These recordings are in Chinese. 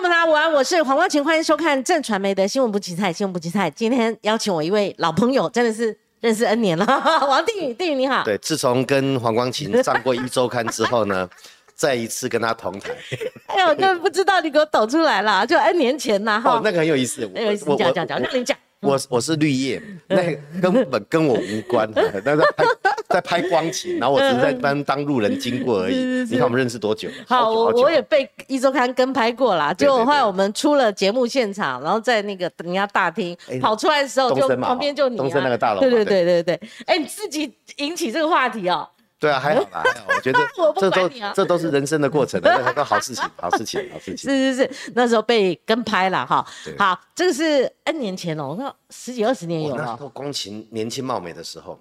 众朋友午安我是黄光琴，欢迎收看正传媒的新闻不奇菜，新闻不奇菜。今天邀请我一位老朋友，真的是认识 N 年了，王定宇，定宇你好。对，自从跟黄光琴上过一周刊之后呢，再一次跟他同台。哎呦，那不知道你给我抖出来了，就 N 年前呐，哈。哦，那个很有意思，很有意思，讲讲讲，让你讲。我我是绿叶，那根本跟我无关，那在拍在拍光景，然后我只是在当当路人经过而已。你看我们认识多久？好，我我也被一周刊跟拍过啦。就后来我们出了节目现场，然后在那个人家大厅跑出来的时候，就旁边就你东森那个大楼。对对对对对，哎，你自己引起这个话题哦。对啊，还好啦，我觉得 这都这都是人生的过程，那都好事情，好事情，好事情。是是是，那时候被跟拍了哈。好，这个是 N 年前哦，那十几二十年有了。那时候光晴年轻貌美的时候，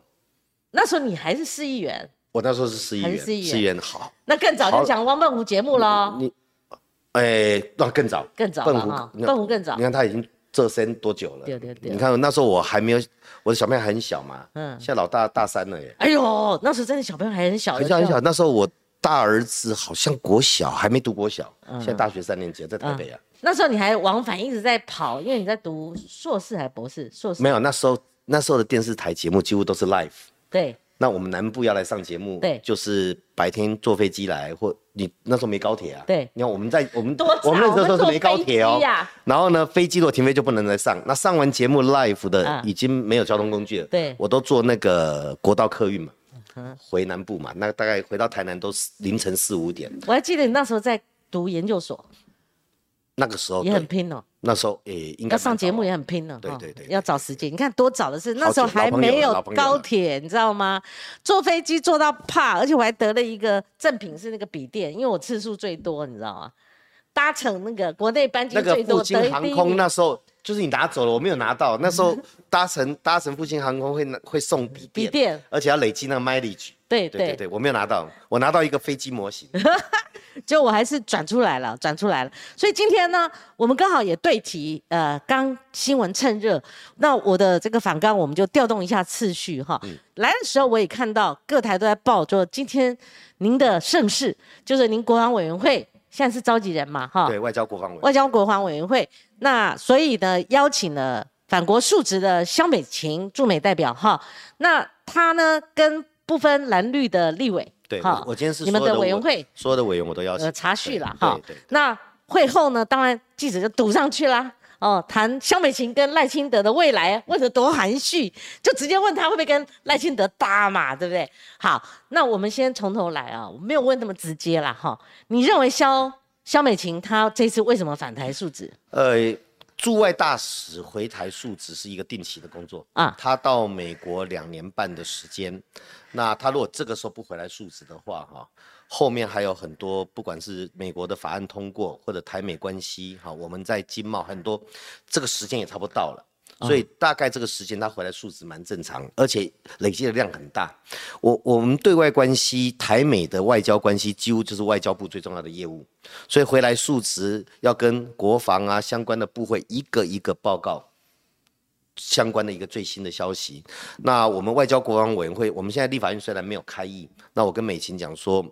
那时候你还是市议员。我那时候是市议员，市议员好。那更早就讲汪笨湖节目了。你，哎，那更早，更早笨湖，笨湖更早。你看他已经。这生多久了？对对对，你看那时候我还没有，我的小朋友很小嘛，嗯，现在老大大三了耶。哎呦，那时候真的小朋友还很小，很小很小。那时候我大儿子好像国小，还没读国小，现在大学三年级，在台北啊。那时候你还往返一直在跑，因为你在读硕士还是博士？硕士没有，那时候那时候的电视台节目几乎都是 live。对。那我们南部要来上节目，对，就是白天坐飞机来，或你那时候没高铁啊，对，你看我们在我们我们那时候都是没高铁哦，然后呢，飞机如果停飞就不能再上，那上完节目 live 的已经没有交通工具了，对，我都坐那个国道客运嘛，回南部嘛，那大概回到台南都是凌晨四五点。我还记得你那时候在读研究所。那个时候也很拼哦。那时候诶，应该要上节目也很拼了。对对对，要找时间。你看多早的事，那时候还没有高铁，你知道吗？坐飞机坐到怕，而且我还得了一个赠品是那个笔电，因为我次数最多，你知道吗？搭乘那个国内班机最多。复兴航空那时候就是你拿走了，我没有拿到。那时候搭乘搭乘复兴航空会会送笔电，笔电，而且要累积那个 mileage。对对对对，我没有拿到，我拿到一个飞机模型。就我还是转出来了，转出来了。所以今天呢，我们刚好也对题，呃，刚新闻趁热，那我的这个反纲我们就调动一下次序哈。来的时候我也看到各台都在报，说今天您的盛世就是您国防委员会现在是召集人嘛哈？对外交国防委外交国防委员会。那所以呢，邀请了反国述职的肖美琴驻美代表哈。那他呢，跟不分蓝绿的立委。对，好，我今天是你们的委员会，所有的委员我都邀请。呃，查叙了哈。那会后呢，当然记者就堵上去啦。哦，谈肖美琴跟赖清德的未来，问得多含蓄，就直接问他会不会跟赖清德搭嘛，对不对？好，那我们先从头来啊，我没有问那么直接啦哈。你认为肖肖美琴她这次为什么反台述职？呃。驻外大使回台述职是一个定期的工作啊，他到美国两年半的时间，那他如果这个时候不回来述职的话，哈，后面还有很多，不管是美国的法案通过或者台美关系，哈，我们在经贸很多，这个时间也差不多到了。所以大概这个时间他回来数值蛮正常，而且累积的量很大。我我们对外关系台美的外交关系几乎就是外交部最重要的业务，所以回来数值要跟国防啊相关的部会一个一个报告相关的一个最新的消息。那我们外交国防委员会，我们现在立法院虽然没有开议，那我跟美琴讲说，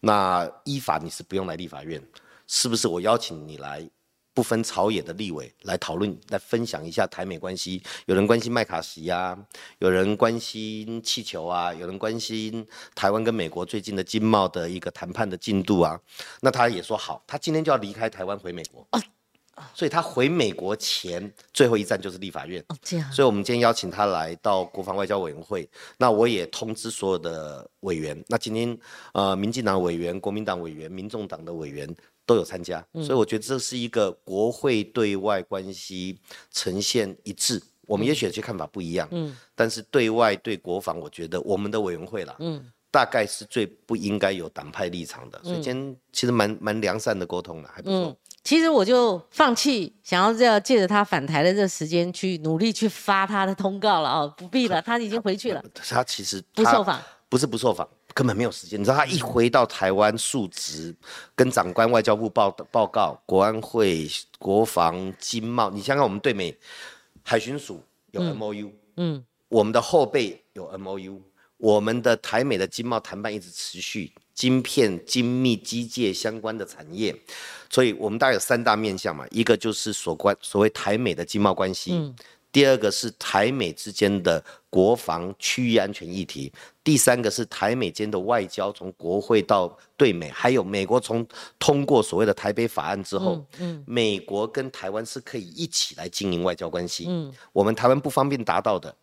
那依法你是不用来立法院，是不是我邀请你来？不分朝野的立委来讨论、来分享一下台美关系。有人关心麦卡锡啊，有人关心气球啊，有人关心台湾跟美国最近的经贸的一个谈判的进度啊。那他也说好，他今天就要离开台湾回美国。所以他回美国前最后一站就是立法院。哦，这样。所以我们今天邀请他来到国防外交委员会。那我也通知所有的委员。那今天呃，民进党委员、国民党委员、民众党的委员都有参加。所以我觉得这是一个国会对外关系呈现一致。我们也许有些看法不一样。嗯。但是对外对国防，我觉得我们的委员会啦，嗯，大概是最不应该有党派立场的。所以今天其实蛮蛮良善的沟通的，还不错。其实我就放弃想要要借着他返台的这时间去努力去发他的通告了哦，不必了，他已经回去了。他其实不受访，不是不受访，根本没有时间。你知道他一回到台湾述职，跟长官外交部报报告，国安会、国防、经贸，你想想我们对美海巡署有 M O U，嗯，我们的后备有 M O U，我们的台美的经贸谈判一直持续。晶片、精密机械相关的产业。所以，我们大概有三大面向嘛，一个就是所关所谓台美的经贸关系，嗯，第二个是台美之间的国防区域安全议题，第三个是台美间的外交，从国会到对美，还有美国从通过所谓的台北法案之后，嗯，美国跟台湾是可以一起来经营外交关系，嗯，我们台湾不方便达到的。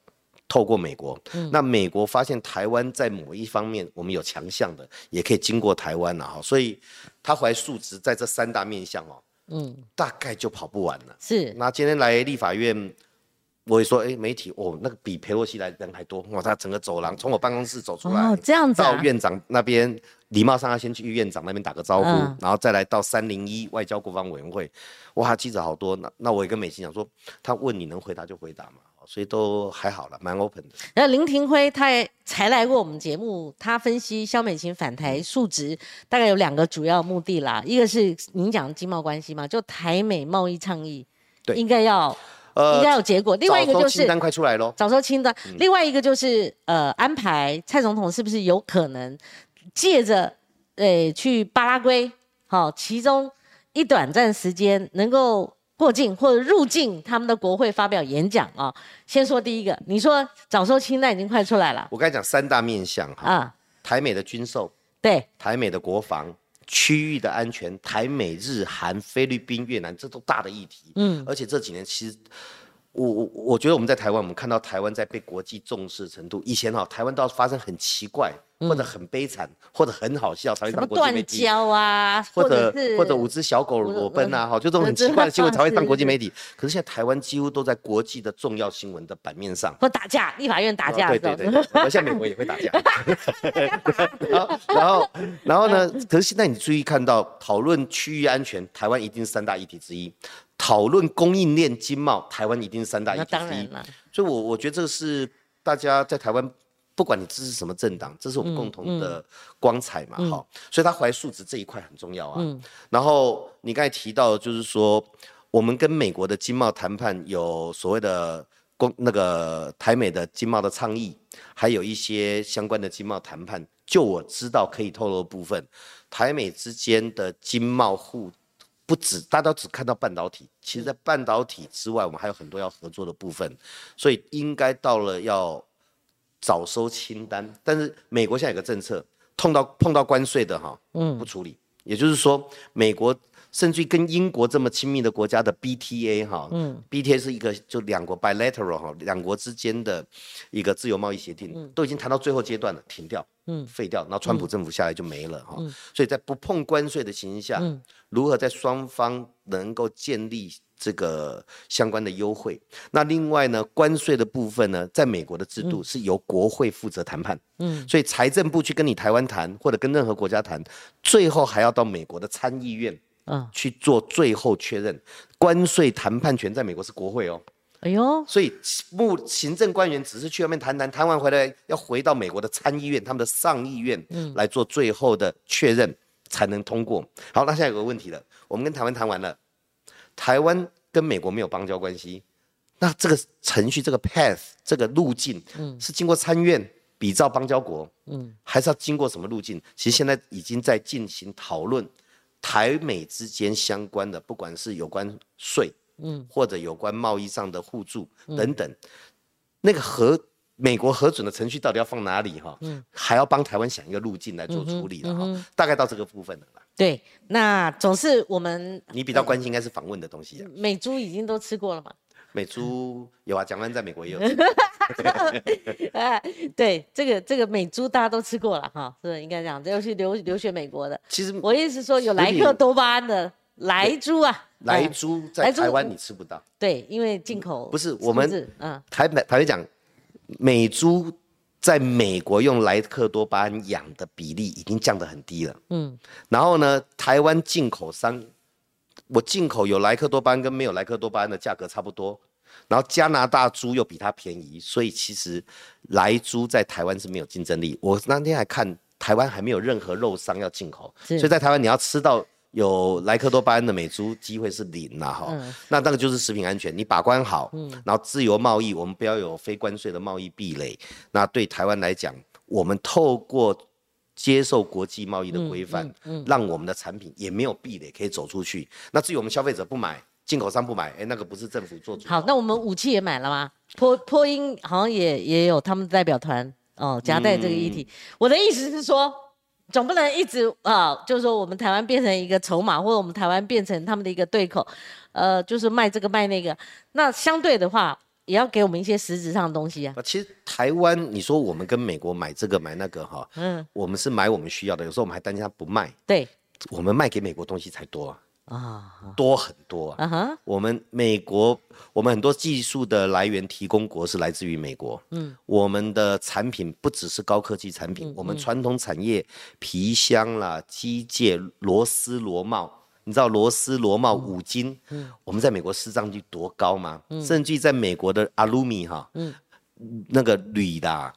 透过美国，那美国发现台湾在某一方面我们有强项的，也可以经过台湾了哈，所以他怀数值在这三大面向哦，嗯，大概就跑不完了。是，那今天来立法院，我也说，哎，媒体哦，那个比裴洛西来人还多哇，他整个走廊从我办公室走出来，哦，这样子，到院长那边，礼貌上要先去院长那边打个招呼，然后再来到三零一外交国防委员会，哇，记者好多，那那我也跟美琴讲说，他问你能回答就回答嘛。所以都还好了，蛮 open 的。那林廷辉他也才来过我们节目，他分析肖美琴反台数值大概有两个主要目的啦，一个是您讲经贸关系嘛，就台美贸易倡议，对，应该要，呃，应该有结果。另外一个就是清单快出来喽，早收清单。另外一个就是呃，安排蔡总统是不是有可能借着呃去巴拉圭，好，其中一短暂时间能够。过境或者入境他们的国会发表演讲啊，先说第一个，你说早收清单已经快出来了。我刚才讲三大面向哈，啊，台美的军售，对，台美的国防区域的安全，台美日韩菲律宾越南，这都大的议题。嗯，而且这几年其实。我我我觉得我们在台湾，我们看到台湾在被国际重视程度，以前哈台湾都要发生很奇怪或者很悲惨或者很好笑才会上国际媒体，交啊，或者或者五只小狗裸奔啊，哈，就这种很奇怪的新闻才会上国际媒体。可是现在台湾几乎都在国际的重要新闻的版面上。或打架，立法院打架，对对对，而且美国也会打架。然后然后然后呢？可是现在你注意看到讨论区域安全，台湾一定是三大议题之一。讨论供应链经贸，台湾一定是三大议题之一。所以，我我觉得这个是大家在台湾，不管你支持什么政党，这是我们共同的光彩嘛，哈。所以，他怀素质这一块很重要啊。然后，你刚才提到，就是说，我们跟美国的经贸谈判有所谓的公那个台美的经贸的倡议，还有一些相关的经贸谈判。就我知道可以透露的部分，台美之间的经贸互。不止，大家都只看到半导体，其实，在半导体之外，我们还有很多要合作的部分，所以应该到了要早收清单。但是美国现在有个政策，碰到碰到关税的哈，嗯，不处理。也就是说，美国甚至于跟英国这么亲密的国家的 BTA 哈，嗯，BTA 是一个就两国 bilateral 哈，两国之间的一个自由贸易协定，都已经谈到最后阶段了，停掉。嗯，废掉，然后川普政府下来就没了哈。所以在不碰关税的情形下，如何在双方能够建立这个相关的优惠？那另外呢，关税的部分呢，在美国的制度是由国会负责谈判。嗯，所以财政部去跟你台湾谈，或者跟任何国家谈，最后还要到美国的参议院嗯去做最后确认。关税谈判权在美国是国会哦。哎呦，所以目行政官员只是去外面谈谈，谈完回来要回到美国的参议院，他们的上议院来做最后的确认，才能通过。好，那现在有个问题了，我们跟台湾谈完了，台湾跟美国没有邦交关系，那这个程序、这个 path、这个路径，嗯，是经过参院比照邦交国，嗯，还是要经过什么路径？其实现在已经在进行讨论，台美之间相关的，不管是有关税。嗯，或者有关贸易上的互助等等，那个核美国核准的程序到底要放哪里哈？嗯，还要帮台湾想一个路径来做处理的哈。大概到这个部分了吧。对，那总是我们你比较关心应该是访问的东西啊。美猪已经都吃过了吗？美猪有啊，蒋万在美国也有。哎，对，这个这个美猪大家都吃过了哈，是不是应该这样？要去留留学美国的。其实我意思说有莱克多巴胺的。莱猪啊，莱猪在台湾你吃不到。对，因为进口不是我们，嗯，台台台讲，美猪在美国用莱克多巴胺养的比例已经降得很低了。嗯，然后呢，台湾进口商，我进口有莱克多巴胺跟没有莱克多巴胺的价格差不多，然后加拿大猪又比它便宜，所以其实莱猪在台湾是没有竞争力。我那天还看台湾还没有任何肉商要进口，所以在台湾你要吃到。有莱克多巴胺的美猪机会是零呐哈，那那个就是食品安全，你把关好，然后自由贸易，我们不要有非关税的贸易壁垒。那对台湾来讲，我们透过接受国际贸易的规范，让我们的产品也没有壁垒可以走出去。那至于我们消费者不买，进口商不买，哎，那个不是政府做主。好，那我们武器也买了吗？波波音好像也也有他们代表团哦，夹带这个议题。我的意思是说，总不能一直啊，就是说我们台湾变成一个筹码，或者我们台湾变成他们的一个对口，呃，就是卖这个卖那个。那相对的话。也要给我们一些实质上的东西啊！其实台湾，你说我们跟美国买这个买那个哈，嗯，我们是买我们需要的，有时候我们还担心他不卖。对，我们卖给美国东西才多啊，啊，多很多啊。哈，我们美国，我们很多技术的来源提供国是来自于美国。嗯，我们的产品不只是高科技产品，我们传统产业皮箱啦、机械、螺丝、螺帽。你知道螺丝螺帽五金，嗯，我们在美国市占率多高吗？嗯，甚至在美国的阿鲁米哈，嗯，那个铝的、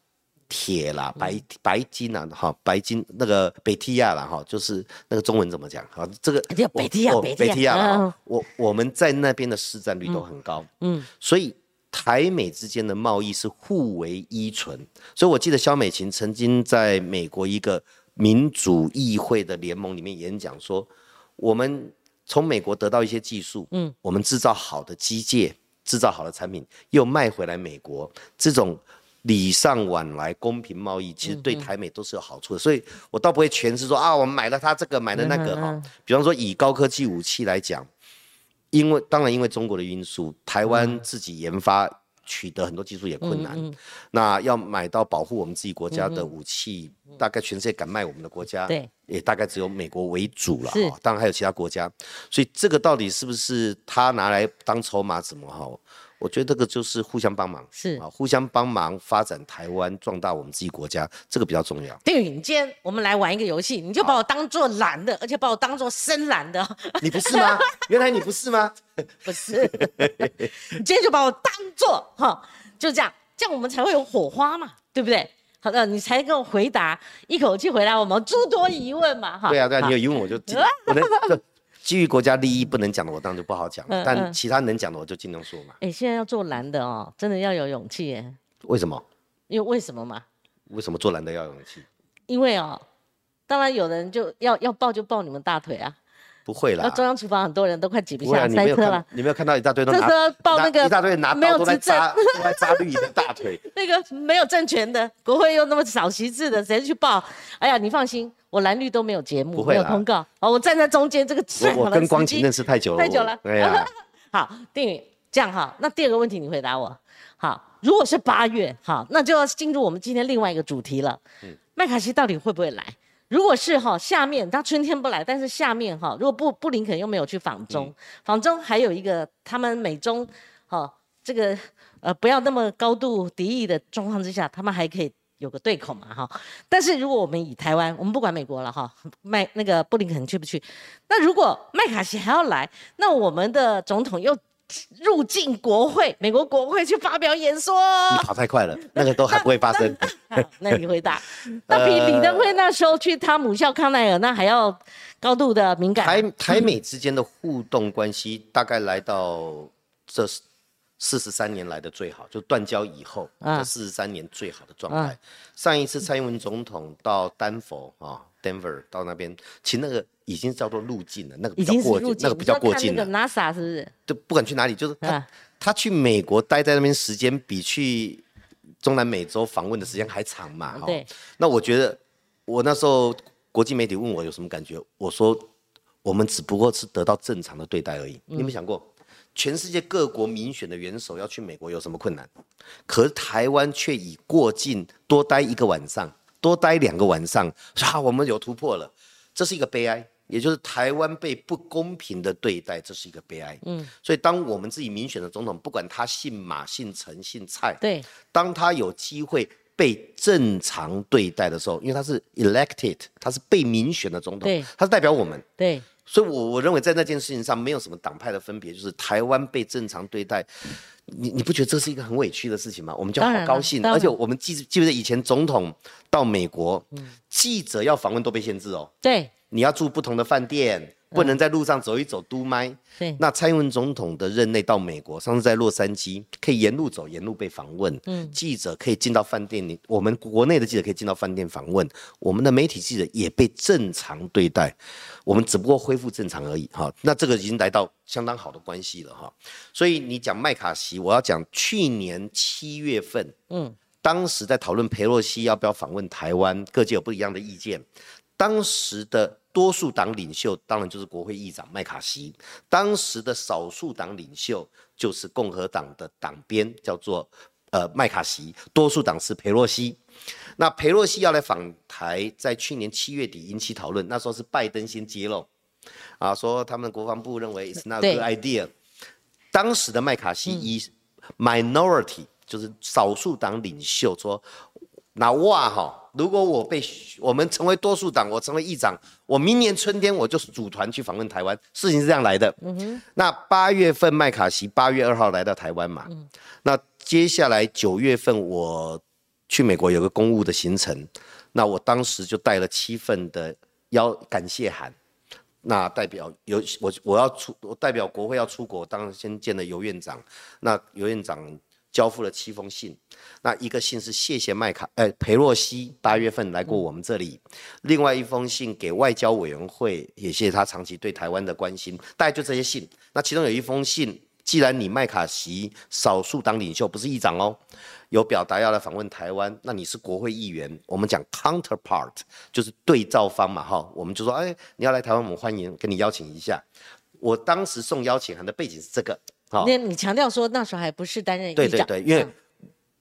铁啦、白白金啊，哈，白金那个北提亚啦，哈，就是那个中文怎么讲？好，这个叫北提亚，北提亚，我我们在那边的市占率都很高，嗯，所以台美之间的贸易是互为依存。所以我记得肖美琴曾经在美国一个民主议会的联盟里面演讲说。我们从美国得到一些技术，嗯，我们制造好的机械，制造好的产品，又卖回来美国，这种礼尚往来、公平贸易，其实对台美都是有好处的。所以我倒不会诠释说啊，我们买了他这个，买了那个哈。比方说以高科技武器来讲，因为当然因为中国的因素，台湾自己研发。取得很多技术也困难，那要买到保护我们自己国家的武器，大概全世界敢卖我们的国家，也大概只有美国为主了哈。当然还有其他国家，所以这个到底是不是他拿来当筹码怎么哈？我觉得这个就是互相帮忙，是啊，互相帮忙发展台湾，壮大我们自己国家，这个比较重要。丁允，今天我们来玩一个游戏，你就把我当做蓝的，而且把我当做深蓝的。你不是吗？原来你不是吗？不是。你今天就把我当做哈，就这样，这样我们才会有火花嘛，对不对？好的，你才给我回答，一口气回答我们诸多疑问嘛，哈。对啊，对啊，你有疑问我就我能。基于国家利益不能讲的，我当然就不好讲了。但其他能讲的，我就尽量说嘛。哎，现在要做蓝的哦，真的要有勇气耶。为什么？因为为什么嘛？为什么做蓝的要有勇气？因为哦，当然有人就要要抱就抱你们大腿啊。不会啦，中央厨房很多人都快挤不下塞车了。你没有看到一大堆都拿抱那个一大堆拿刀都在扎都在扎绿的大腿。那个没有政权的国会又那么少席次的，谁去抱？哎呀，你放心，我蓝绿都没有节目，没有通告。哦，我站在中间这个。我我跟光晴认识太久了，太久了。对呀。好，定宇，这样哈。那第二个问题你回答我。好，如果是八月，好，那就要进入我们今天另外一个主题了。嗯。麦卡锡到底会不会来？如果是哈下面他春天不来，但是下面哈如果布布林肯又没有去访中，访中还有一个他们美中哈这个呃不要那么高度敌意的状况之下，他们还可以有个对口嘛哈。但是如果我们以台湾，我们不管美国了哈，麦那个布林肯去不去？那如果麦卡锡还要来，那我们的总统又？入境国会，美国国会去发表演说。你跑太快了，那个都还不会发生。那你回答，那比李登辉那时候去他母校康奈尔那还要高度的敏感。台台美之间的互动关系大概来到这四十三年来的最好，就断交以后这四十三年最好的状态。上一次蔡英文总统到丹佛啊，Denver 到那边，其实那个。已经叫做入境了，那个比较过境，那个比较过境了。NASA 是不是？就不管去哪里，就是他他去美国待在那边时间比去中南美洲访问的时间还长嘛？对。那我觉得我那时候国际媒体问我有什么感觉，我说我们只不过是得到正常的对待而已。你有没有想过，全世界各国民选的元首要去美国有什么困难？可是台湾却以过境多待一个晚上，多待两个晚上，啊，我们有突破了，这是一个悲哀。也就是台湾被不公平的对待，这是一个悲哀。嗯，所以当我们自己民选的总统，不管他姓马、姓陈、姓蔡，对，当他有机会被正常对待的时候，因为他是 elected，他是被民选的总统，对，他是代表我们，对，所以，我我认为在那件事情上没有什么党派的分别，就是台湾被正常对待，你你不觉得这是一个很委屈的事情吗？我们就好高兴，而且我们记记不记得以前总统到美国，记者要访问都被限制哦，对。你要住不同的饭店，不能在路上走一走嘟麦。对，那蔡英文总统的任内到美国，上次在洛杉矶可以沿路走，沿路被访问。嗯，记者可以进到饭店里，我们国内的记者可以进到饭店访问，我们的媒体记者也被正常对待。我们只不过恢复正常而已。哈，那这个已经来到相当好的关系了。哈，所以你讲麦卡锡，我要讲去年七月份，嗯。当时在讨论佩洛西要不要访问台湾，各界有不一样的意见。当时的多数党领袖当然就是国会议长麦卡锡，当时的少数党领袖就是共和党的党鞭，叫做呃麦卡锡，多数党是佩洛西。那佩洛西要来访台，在去年七月底引起讨论，那时候是拜登先揭露，啊，说他们国防部认为 it's not a good idea。当时的麦卡锡以 minority。就是少数党领袖说：“那哇哈，如果我被我们成为多数党，我成为议长，我明年春天我就组团去访问台湾。事情是这样来的。嗯哼。那八月份麦卡锡八月二号来到台湾嘛。嗯。那接下来九月份我去美国有个公务的行程，那我当时就带了七份的邀感谢函。那代表有我我要出我代表国会要出国，当然先见了尤院长。那尤院长。交付了七封信，那一个信是谢谢麦卡，呃，裴洛西八月份来过我们这里，另外一封信给外交委员会，也谢谢他长期对台湾的关心，大概就这些信。那其中有一封信，既然你麦卡锡少数党领袖不是议长哦，有表达要来访问台湾，那你是国会议员，我们讲 counterpart 就是对照方嘛，哈，我们就说，哎，你要来台湾，我们欢迎，跟你邀请一下。我当时送邀请函的背景是这个。那你强调说那时候还不是担任对对对，因为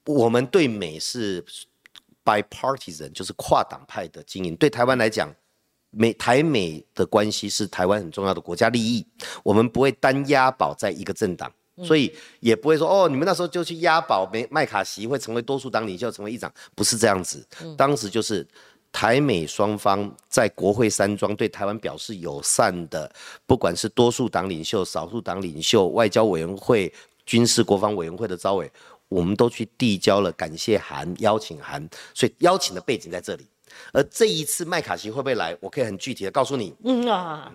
我们对美是 bipartisan，就是跨党派的经营。对台湾来讲，美台美的关系是台湾很重要的国家利益，我们不会单押宝在一个政党，所以也不会说哦，你们那时候就去押宝麦麦卡锡会成为多数党领袖，成为议长，不是这样子。当时就是。台美双方在国会山庄对台湾表示友善的，不管是多数党领袖、少数党领袖、外交委员会、军事国防委员会的招委，我们都去递交了感谢函、邀请函。所以邀请的背景在这里。而这一次麦卡锡会不会来？我可以很具体的告诉你。嗯啊，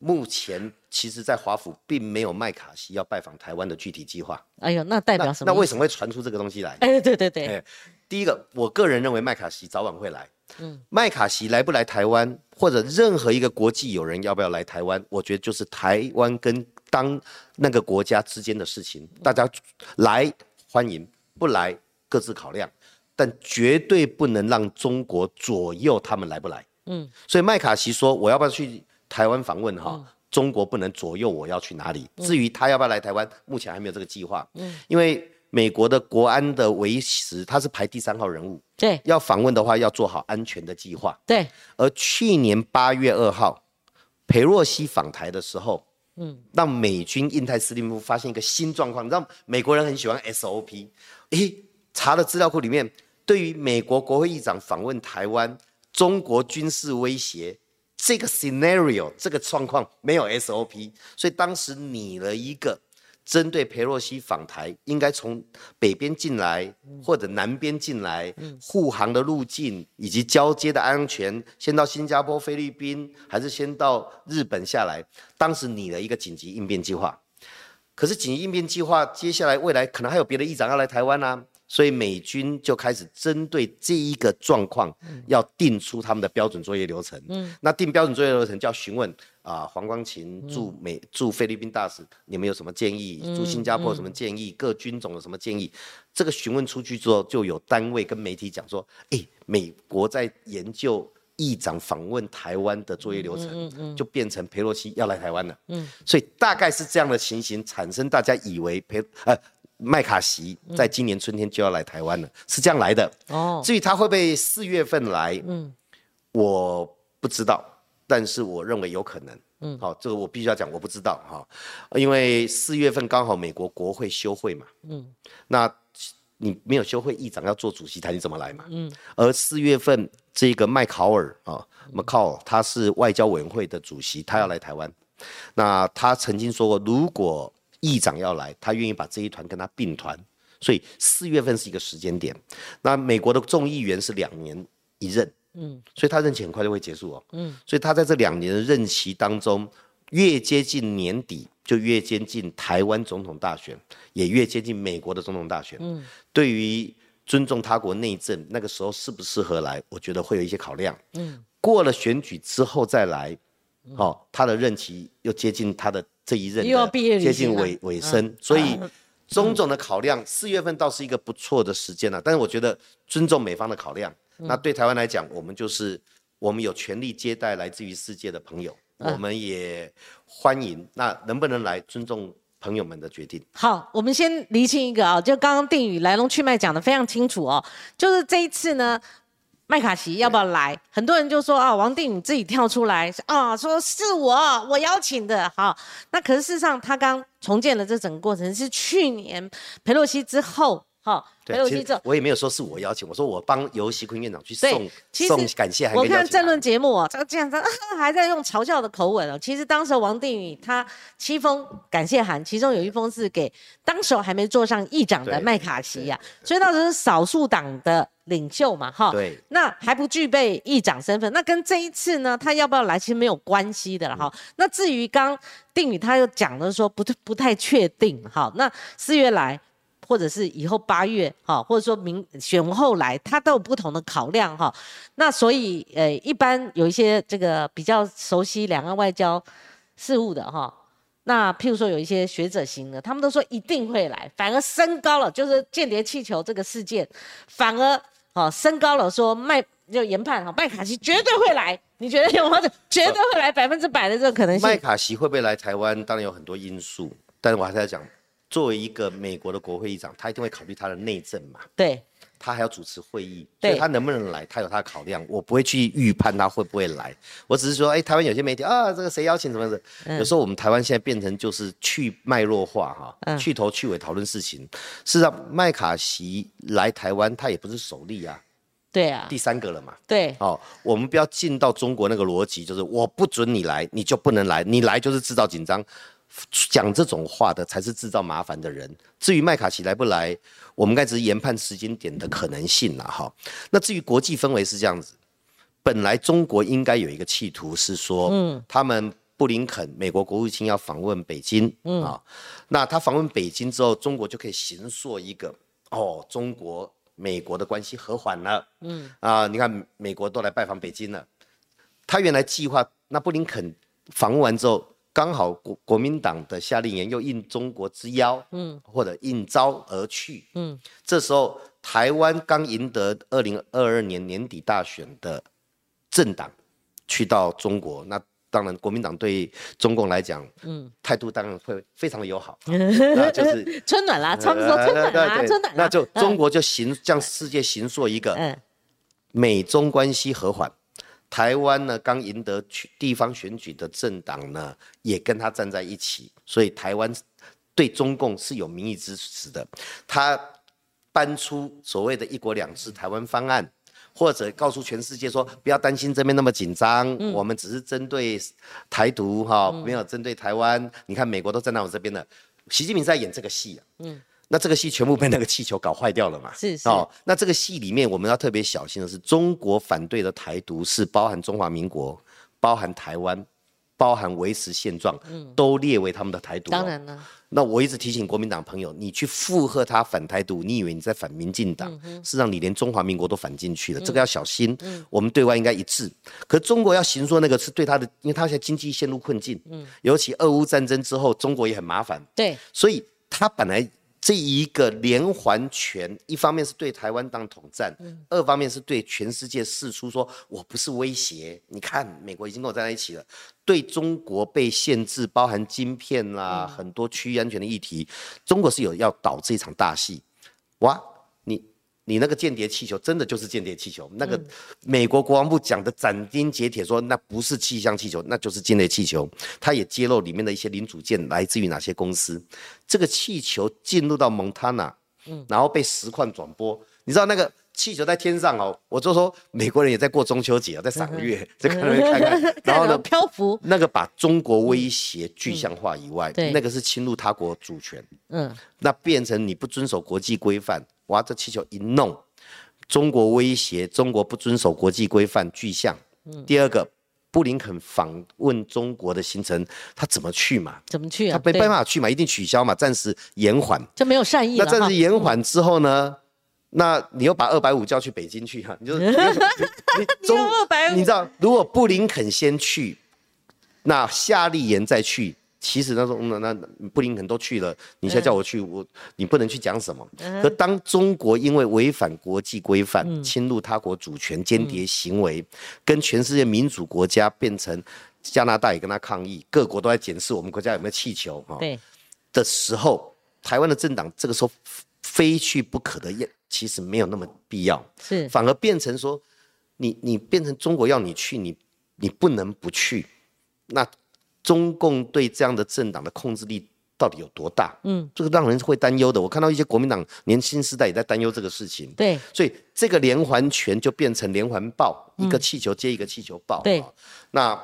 目前其实，在华府并没有麦卡锡要拜访台湾的具体计划。哎呦，那代表什么？那为什么会传出这个东西来？哎，对对对。第一个，我个人认为麦卡锡早晚会来。嗯，麦卡锡来不来台湾，或者任何一个国际友人要不要来台湾，我觉得就是台湾跟当那个国家之间的事情，大家来欢迎，不来各自考量，但绝对不能让中国左右他们来不来。嗯，所以麦卡锡说我要不要去台湾访问哈，中国不能左右我要去哪里。至于他要不要来台湾，目前还没有这个计划。嗯，因为。美国的国安的维持，他是排第三号人物。对，要访问的话，要做好安全的计划。对。而去年八月二号，裴洛西访台的时候，嗯，让美军印太司令部发现一个新状况。你知道，美国人很喜欢 SOP。诶，查了资料库里面，对于美国国会议长访问台湾，中国军事威胁这个 scenario 这个状况没有 SOP，所以当时拟了一个。针对佩洛西访台，应该从北边进来或者南边进来，护航的路径以及交接的安全，先到新加坡、菲律宾，还是先到日本下来？当时拟了一个紧急应变计划，可是紧急应变计划接下来未来可能还有别的议长要来台湾啊。所以美军就开始针对这一个状况，要定出他们的标准作业流程。嗯，那定标准作业流程叫询问啊，黄光琴驻美驻菲律宾大使，你们有什么建议？驻新加坡有什么建议？各军种有什么建议？这个询问出去之后，就有单位跟媒体讲说，哎，美国在研究议长访问台湾的作业流程，就变成佩洛西要来台湾了。嗯，所以大概是这样的情形产生，大家以为佩呃。麦卡锡在今年春天就要来台湾了，是这样来的。哦，至于他会不会四月份来，嗯，我不知道，但是我认为有可能。嗯，好，这个我必须要讲，我不知道哈，因为四月份刚好美国国会休会嘛。嗯，那你没有休会，议长要做主席台，你怎么来嘛？嗯，而四月份这个麦考尔啊，麦考尔他是外交委员会的主席，他要来台湾。那他曾经说过，如果议长要来，他愿意把这一团跟他并团，所以四月份是一个时间点。那美国的众议员是两年一任，嗯，所以他任期很快就会结束哦，嗯，所以他在这两年的任期当中，越接近年底就越接近台湾总统大选，也越接近美国的总统大选，嗯，对于尊重他国内政，那个时候适不适合来，我觉得会有一些考量，嗯，过了选举之后再来，好，他的任期又接近他的这一任，接近尾尾声，所以。种种的考量，四月份倒是一个不错的时间了。但是我觉得尊重美方的考量，那对台湾来讲，我们就是我们有权利接待来自于世界的朋友，我们也欢迎。那能不能来，尊重朋友们的决定。好，我们先厘清一个啊，就刚刚定宇来龙去脉讲的非常清楚哦，就是这一次呢。麦卡锡要不要来？很多人就说啊，王定宇自己跳出来啊，说是我我邀请的。好，那可是事实上他刚重建了这整个过程是去年佩洛西之后。好，佩洛西之后我也没有说是我邀请，我说我帮尤锡坤院长去送送感谢函。我看政论节目啊，这个竟然在还在用嘲笑的口吻哦。其实当时王定宇他七封感谢函，其中有一封是给当时还没做上议长的麦卡锡呀，所以当时是少数党的。领袖嘛，哈，对，那还不具备议长身份，那跟这一次呢，他要不要来其实没有关系的了，哈。那至于刚定宇他又讲的说不不太确定，哈，那四月来或者是以后八月，哈，或者说明选后来，他都有不同的考量，哈。那所以呃，一般有一些这个比较熟悉两岸外交事务的，哈，那譬如说有一些学者型的，他们都说一定会来，反而升高了，就是间谍气球这个事件，反而。哦，升高了，说麦就研判哈，麦卡锡绝对会来，你觉得有吗？绝对会来，百分之百的这个可能性。麦卡锡会不会来台湾？当然有很多因素，但是我还是要讲，作为一个美国的国会议长，他一定会考虑他的内政嘛。对。他还要主持会议，所以他能不能来，他有他的考量。我不会去预判他会不会来，我只是说，哎，台湾有些媒体啊，这个谁邀请什么的，有时候我们台湾现在变成就是去脉络化哈，去头去尾讨论事情。事实上，麦卡锡来台湾，他也不是首例啊，对啊，第三个了嘛。对，哦，我们不要进到中国那个逻辑，就是我不准你来，你就不能来，你来就是制造紧张。讲这种话的才是制造麻烦的人。至于麦卡锡来不来，我们该只是研判时间点的可能性了哈。那至于国际氛围是这样子，本来中国应该有一个企图是说，嗯，他们布林肯美国国务卿要访问北京，嗯啊，那他访问北京之后，中国就可以形塑一个哦，中国美国的关系和缓了，嗯啊，你看美国都来拜访北京了，他原来计划那布林肯访问完之后。刚好国国民党的夏令营又应中国之邀，嗯，或者应招而去，嗯，这时候台湾刚赢得二零二二年年底大选的政党去到中国，那当然国民党对中共来讲，嗯，态度当然会非常的友好，那就是春暖啦，差不多春暖啦，春暖，那就中国就行向世界行塑一个美中关系和缓。台湾呢，刚赢得区地方选举的政党呢，也跟他站在一起，所以台湾对中共是有民意支持的。他搬出所谓的一国两制台湾方案，或者告诉全世界说，不要担心这边那么紧张，我们只是针对台独哈，没有针对台湾。你看美国都站在我这边了，习近平在演这个戏啊。嗯。那这个戏全部被那个气球搞坏掉了嘛？是是哦。那这个戏里面我们要特别小心的是，中国反对的台独是包含中华民国、包含台湾、包含维持现状，嗯，都列为他们的台独。当然了。那我一直提醒国民党朋友，你去附和他反台独，你以为你在反民进党？事实上，你连中华民国都反进去了，这个要小心。嗯。我们对外应该一致。可中国要行说那个是对他的，因为他现在经济陷入困境。嗯。尤其俄乌战争之后，中国也很麻烦。对。所以他本来。这一个连环拳，一方面是对台湾当统战，二方面是对全世界示出说我不是威胁。你看，美国已经跟我站在一起了，对中国被限制，包含晶片啦，很多区域安全的议题，中国是有要导这一场大戏。哇，你。那个间谍气球真的就是间谍气球，那个美国国防部讲的斩钉截铁说那不是气象气球，那就是间谍气球。他也揭露里面的一些零组件来自于哪些公司。这个气球进入到蒙塔纳，嗯，然后被实况转播。你知道那个气球在天上哦，我就说美国人也在过中秋节啊，在赏月，在看看。然后呢，漂浮。那个把中国威胁具象化以外，那个是侵入他国主权。嗯，那变成你不遵守国际规范。哇！这气球一弄，中国威胁中国不遵守国际规范具象。嗯，第二个，布林肯访问中国的行程，他怎么去嘛？怎么去啊？他没办法去嘛，一定取消嘛，暂时延缓。就没有善意那暂时延缓之后呢？那你又把二百五叫去北京去哈？你就你 中二百五，你知道，如果布林肯先去，那夏立言再去。其实那时候，那那布林肯都去了，你现在叫我去，我你不能去讲什么。可当中国因为违反国际规范、侵入他国主权、间谍行为，跟全世界民主国家变成加拿大也跟他抗议，各国都在检视我们国家有没有气球哈。对。的时候，台湾的政党这个时候非去不可的，也其实没有那么必要。是。反而变成说，你你变成中国要你去，你你不能不去，那。中共对这样的政党的控制力到底有多大？嗯，这个让人会担忧的。我看到一些国民党年轻世代也在担忧这个事情。对，所以这个连环拳就变成连环爆，一个气球接一个气球爆。对，那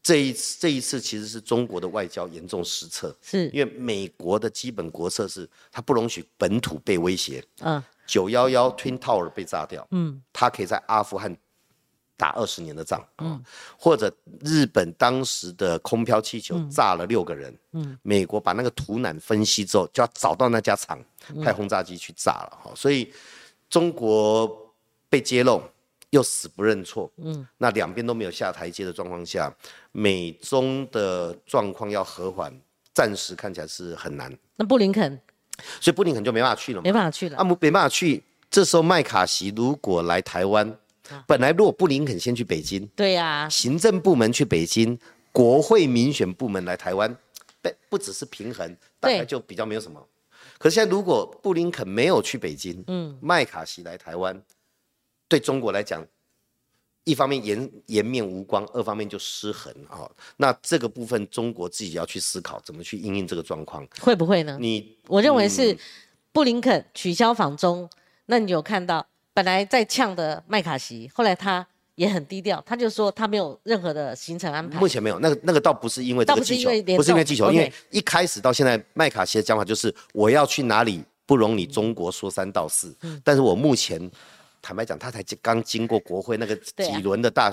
这一次这一次其实是中国的外交严重失策，是因为美国的基本国策是它不容许本土被威胁。嗯，九幺幺 Twin Tower 被炸掉，嗯，它可以在阿富汗。打二十年的仗，嗯，或者日本当时的空飘气球炸了六个人，嗯，美国把那个土壤分析之后，就要找到那家厂，派轰炸机去炸了，哈，所以中国被揭露又死不认错，嗯，那两边都没有下台阶的状况下，美中的状况要和缓，暂时看起来是很难。那布林肯，所以布林肯就没办法去了，没办法去了，啊，没办法去。这时候麦卡锡如果来台湾。本来如果布林肯先去北京，对呀，行政部门去北京，国会民选部门来台湾，不不只是平衡，大概就比较没有什么。可是现在如果布林肯没有去北京，嗯，麦卡锡来台湾，对中国来讲，一方面颜颜面无光，二方面就失衡啊。那这个部分中国自己要去思考怎么去应应这个状况，会不会呢？你我认为是布林肯取消访中，那你有看到？本来在呛的麦卡锡，后来他也很低调，他就说他没有任何的行程安排。目前没有，那个那个倒不是因为这个气球，不是因为气球，因为一开始到现在麦卡锡的讲法就是我要去哪里不容你中国说三道四，但是我目前。坦白讲，他才刚经过国会那个几轮的大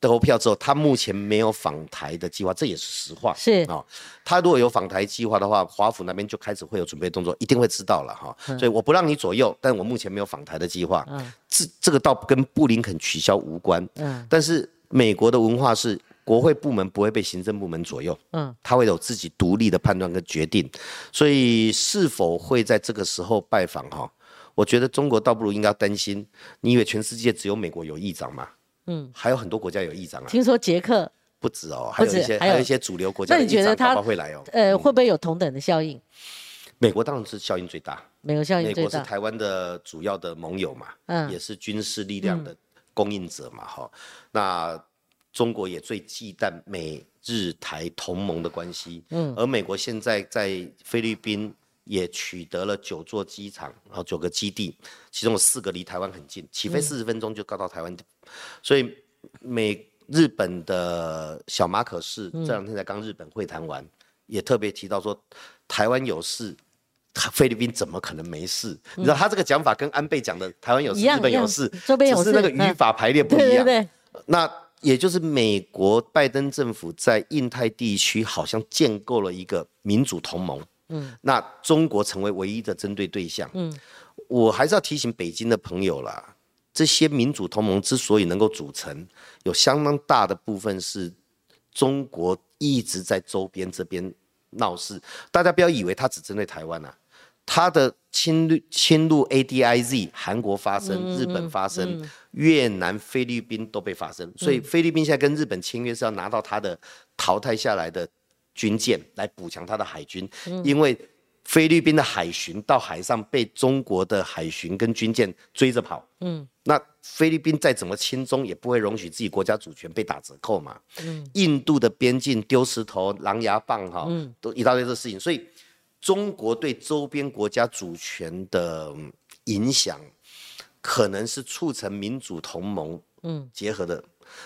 投票之后，他目前没有访台的计划，这也是实话。是啊，他如果有访台计划的话，华府那边就开始会有准备动作，一定会知道了哈。所以我不让你左右，但我目前没有访台的计划。嗯，这这个倒跟布林肯取消无关。嗯，但是美国的文化是国会部门不会被行政部门左右。嗯，他会有自己独立的判断跟决定。所以是否会在这个时候拜访哈？我觉得中国倒不如应该担心，你以为全世界只有美国有议长吗？嗯，还有很多国家有议长啊。听说捷克不止哦，还有一些还有一些主流国家。那你觉得他会来哦？呃，会不会有同等的效应？美国当然是效应最大，美国效应最大。美国是台湾的主要的盟友嘛，嗯，也是军事力量的供应者嘛，哈。那中国也最忌惮美日台同盟的关系，嗯，而美国现在在菲律宾。也取得了九座机场，然后九个基地，其中有四个离台湾很近，起飞四十分钟就到到台湾。所以美日本的小马可是这两天才刚日本会谈完，也特别提到说台湾有事，菲律宾怎么可能没事？你知道他这个讲法跟安倍讲的台湾有事，日本有事，只是那个语法排列不一样。那也就是美国拜登政府在印太地区好像建构了一个民主同盟。嗯，那中国成为唯一的针对对象。嗯，我还是要提醒北京的朋友啦，这些民主同盟之所以能够组成，有相当大的部分是中国一直在周边这边闹事。大家不要以为他只针对台湾啊，他的侵略侵入 A D I Z，韩国发生，日本发生，越南、菲律宾都被发生。所以菲律宾现在跟日本签约是要拿到他的淘汰下来的。军舰来补强他的海军，因为菲律宾的海巡到海上被中国的海巡跟军舰追着跑，嗯，那菲律宾再怎么亲中，也不会容许自己国家主权被打折扣嘛，嗯，印度的边境丢石头、狼牙棒，哈，都一大堆的事情，所以中国对周边国家主权的影响，可能是促成民主同盟，嗯，结合的。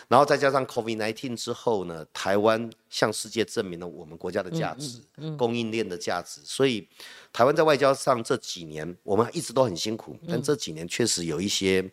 然后再加上 COVID-19 之后呢，台湾向世界证明了我们国家的价值，供应链的价值。所以，台湾在外交上这几年我们一直都很辛苦，但这几年确实有一些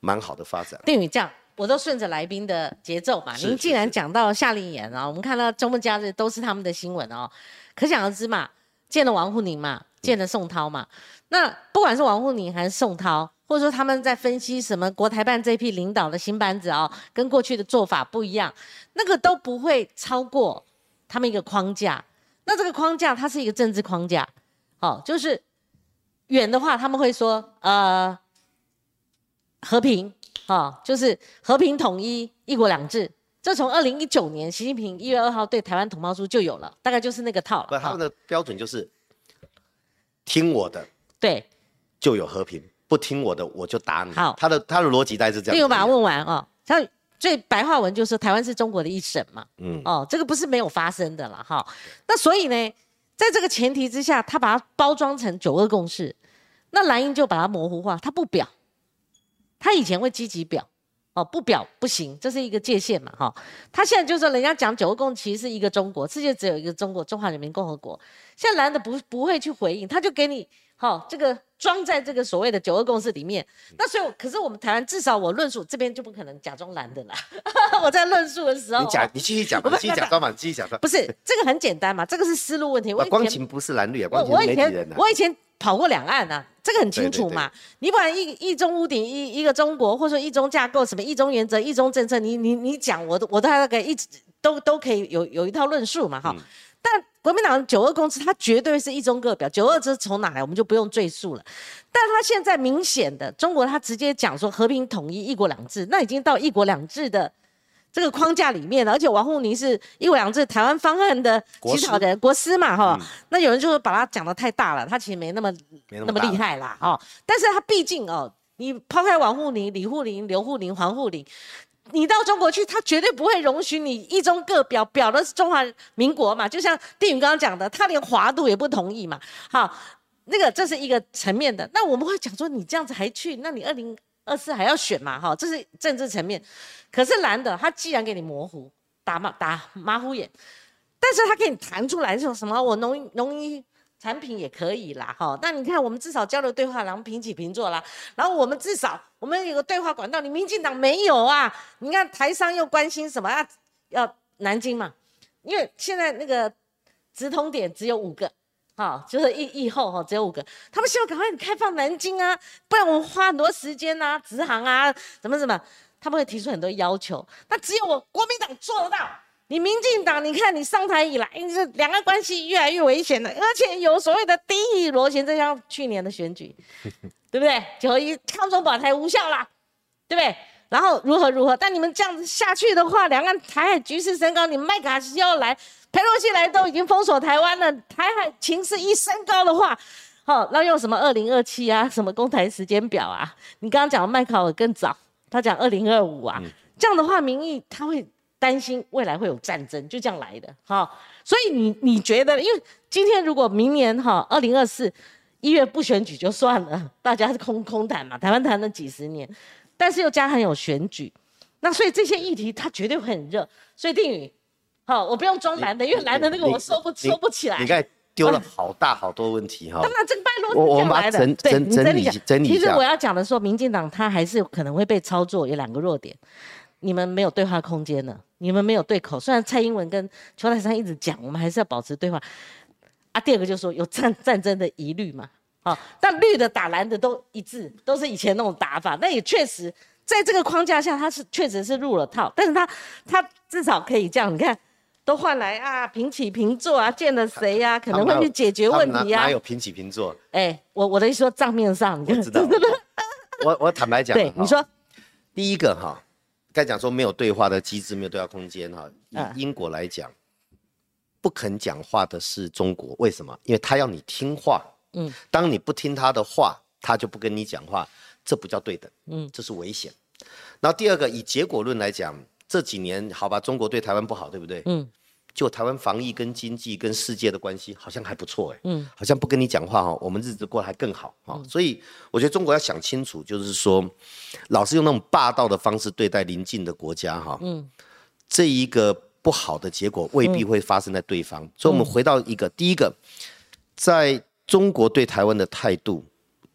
蛮好的发展。定宇这样，我都顺着来宾的节奏嘛。您既然讲到夏令营啊，我们看到周末假日都是他们的新闻哦，可想而知嘛，见了王沪宁嘛，见了宋涛嘛。那不管是王沪宁还是宋涛。或者说他们在分析什么国台办这批领导的新班子啊，跟过去的做法不一样，那个都不会超过他们一个框架。那这个框架它是一个政治框架，好，就是远的话他们会说呃和平，啊，就是和平统一一国两制。这从二零一九年习近平一月二号对台湾同胞书就有了，大概就是那个套。不，他们的标准就是听我的，对，就有和平。不听我的，我就打你。好，他的他的逻辑大概是这样。我把它问完哦。像最白话文就是台湾是中国的一省嘛。嗯。哦，这个不是没有发生的了哈。那所以呢，在这个前提之下，他把它包装成九二共识，那蓝英就把它模糊化，他不表。他以前会积极表，哦，不表不行，这是一个界限嘛哈。他现在就说人家讲九个共其实是一个中国，世界只有一个中国，中华人民共和国。现在蓝的不不会去回应，他就给你。好，这个装在这个所谓的九二共识里面，那所以，可是我们台湾至少我论述这边就不可能假装蓝的啦。我在论述的时候，你假，你继续讲，你继续假装嘛，继续假装。不是这个很简单嘛，这个是思路问题。我光晴不是蓝绿啊，光我以前我以前跑过两岸啊，这个很清楚嘛。你不管一一中屋顶一一个中国，或者说一中架构，什么一中原则、一中政策，你你你讲，我都我都大概一直都都可以有有一套论述嘛，哈。但国民党九二共识，它绝对是一中各表。九二这是从哪来，我们就不用赘述了。但他现在明显的，中国他直接讲说和平统一、一国两制，那已经到一国两制的这个框架里面了。而且王沪宁是一国两制台湾方案的起草人，国师嘛，哈。那有人就是把它讲的太大了，他其实没那么那么厉害啦，哦。但是他毕竟哦，你抛开王沪宁、李沪宁、刘沪宁、黄沪宁。你到中国去，他绝对不会容许你一中各表，表的是中华民国嘛？就像电影刚刚讲的，他连华度也不同意嘛。好，那个这是一个层面的。那我们会讲说，你这样子还去，那你二零二四还要选嘛？哈，这是政治层面。可是蓝的，他既然给你模糊，打马打马虎眼，但是他给你弹出来这种什么？我农农医。产品也可以啦，哈，那你看我们至少交流对话，然后平起平坐啦，然后我们至少我们有个对话管道，你民进党没有啊？你看台商又关心什么啊？要南京嘛，因为现在那个直通点只有五个，哈，就是疫疫后哈只有五个，他们希望赶快开放南京啊，不然我们花很多时间呐，直航啊，怎么怎么，他们会提出很多要求，那只有我国民党做得到。你民进党，你看你上台以来，这两岸关系越来越危险了，而且有所谓的低一螺旋，就像去年的选举，对不对？九一抗中保台无效啦，对不对？然后如何如何？但你们这样子下去的话，两岸台海局势升高，你麦卡锡要来，佩洛西来都已经封锁台湾了，台海情势一升高的话，好，那用什么二零二七啊，什么公台时间表啊？你刚刚讲麦考尔更早，他讲二零二五啊，这样的话民意他会。担心未来会有战争，就这样来的哈。所以你你觉得，因为今天如果明年哈二零二四一月不选举就算了，大家是空空谈嘛，台湾谈了几十年，但是又加上有选举，那所以这些议题它绝对会很热。所以定宇，好，我不用装男的，因为男的那个我收不收不起来。你刚才丢了好大好多问题哈。当然这个脉络是这样来的。对，整整理整理其实我要讲的说，民进党它还是可能会被操作，有两个弱点。你们没有对话空间了，你们没有对口。虽然蔡英文跟邱泰山一直讲，我们还是要保持对话。啊，第二个就是说有战 战争的疑虑嘛，好，但绿的打蓝的都一致，都是以前那种打法。那也确实在这个框架下，他是确实是入了套。但是他他至少可以这样，你看都换来啊平起平坐啊，见了谁呀，可能会去解决问题啊。哪有平起平坐？哎，我我的意思说账面上，我知道。我 我坦白讲，对你说，第一个哈。该讲说没有对话的机制，没有对话空间哈。以英国来讲，不肯讲话的是中国，为什么？因为他要你听话。嗯，当你不听他的话，他就不跟你讲话，这不叫对等。嗯，这是危险。然后第二个，以结果论来讲，这几年好吧，中国对台湾不好，对不对？嗯。就台湾防疫跟经济跟世界的关系好像还不错哎，嗯，好像不跟你讲话哈，我们日子过得还更好哈。所以我觉得中国要想清楚，就是说，老是用那种霸道的方式对待邻近的国家哈，嗯，这一个不好的结果未必会发生在对方。所以，我们回到一个第一个，在中国对台湾的态度，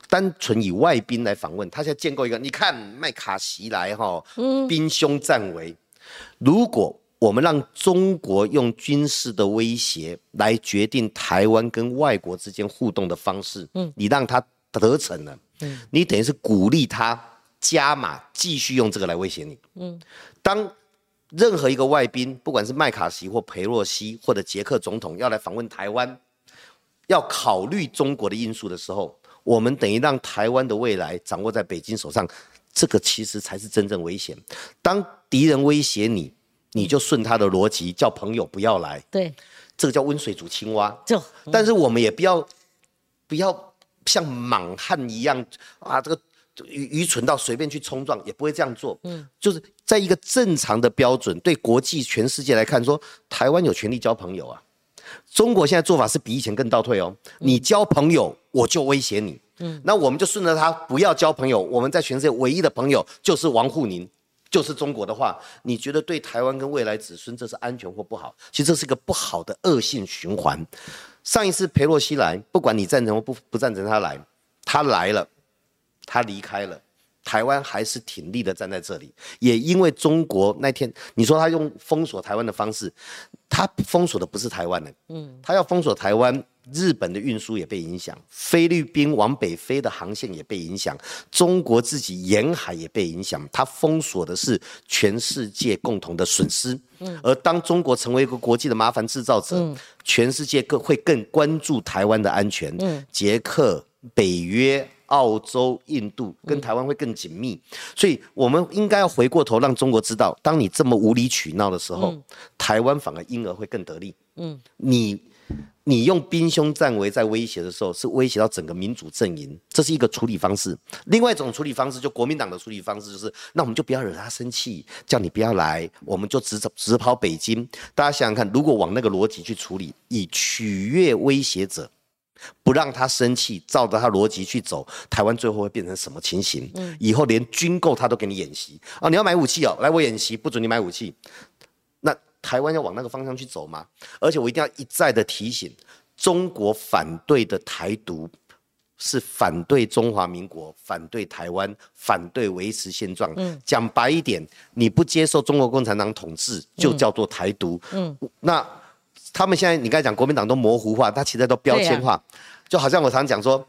单纯以外宾来访问，他现在建构一个，你看麦卡锡来哈，嗯，兵凶战危，如果。我们让中国用军事的威胁来决定台湾跟外国之间互动的方式，嗯，你让他得逞了，嗯，你等于是鼓励他加码继续用这个来威胁你，嗯，当任何一个外宾，不管是麦卡锡或佩洛西或者捷克总统要来访问台湾，要考虑中国的因素的时候，我们等于让台湾的未来掌握在北京手上，这个其实才是真正危险。当敌人威胁你。你就顺他的逻辑，叫朋友不要来。对，这个叫温水煮青蛙。就，但是我们也不要，不要像莽汉一样啊，这个愚愚蠢到随便去冲撞，也不会这样做。嗯，就是在一个正常的标准，对国际全世界来看，说台湾有权利交朋友啊。中国现在做法是比以前更倒退哦。你交朋友，我就威胁你。嗯，那我们就顺着他，不要交朋友。我们在全世界唯一的朋友就是王沪宁。就是中国的话，你觉得对台湾跟未来子孙这是安全或不好？其实这是一个不好的恶性循环。上一次裴洛西来，不管你赞成或不不赞成他来，他来了，他离开了，台湾还是挺立的站在这里。也因为中国那天你说他用封锁台湾的方式，他封锁的不是台湾的，嗯，他要封锁台湾。日本的运输也被影响，菲律宾往北飞的航线也被影响，中国自己沿海也被影响。它封锁的是全世界共同的损失。嗯，而当中国成为一个国际的麻烦制造者，全世界更会更关注台湾的安全。嗯，捷克、北约、澳洲、印度跟台湾会更紧密，所以我们应该要回过头让中国知道，当你这么无理取闹的时候，台湾反而因而会更得利。嗯，你。你用兵凶战危在威胁的时候，是威胁到整个民主阵营，这是一个处理方式。另外一种处理方式，就国民党的处理方式，就是那我们就不要惹他生气，叫你不要来，我们就直走直跑北京。大家想想看，如果往那个逻辑去处理，以取悦威胁者，不让他生气，照着他逻辑去走，台湾最后会变成什么情形？嗯，以后连军购他都给你演习啊，你要买武器哦，来我演习，不准你买武器。台湾要往那个方向去走吗？而且我一定要一再的提醒，中国反对的台独是反对中华民国，反对台湾，反对维持现状。嗯，讲白一点，你不接受中国共产党统治，就叫做台独。嗯，那他们现在你刚才讲国民党都模糊化，他其实都标签化，就好像我常讲说，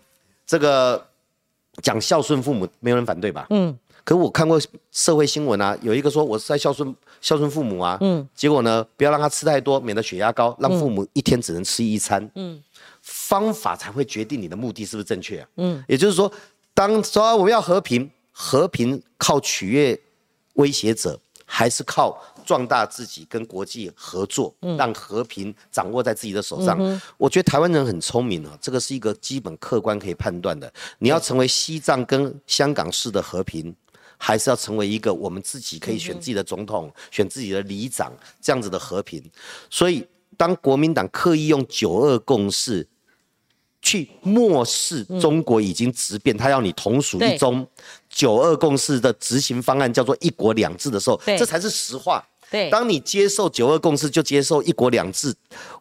这个讲孝顺父母，没有人反对吧？嗯。可我看过社会新闻啊，有一个说我是在孝顺孝顺父母啊，嗯，结果呢，不要让他吃太多，免得血压高，让父母一天只能吃一餐，嗯，方法才会决定你的目的是不是正确，嗯，也就是说，当说我们要和平，和平靠取悦威胁者，还是靠壮大自己跟国际合作，让和平掌握在自己的手上？我觉得台湾人很聪明啊，这个是一个基本客观可以判断的。你要成为西藏跟香港式的和平。还是要成为一个我们自己可以选自己的总统、选自己的里长这样子的和平。所以，当国民党刻意用九二共识去漠视中国已经直变，他要你同属一中，九二共识的执行方案叫做一国两制的时候，这才是实话。对，当你接受九二共识，就接受一国两制。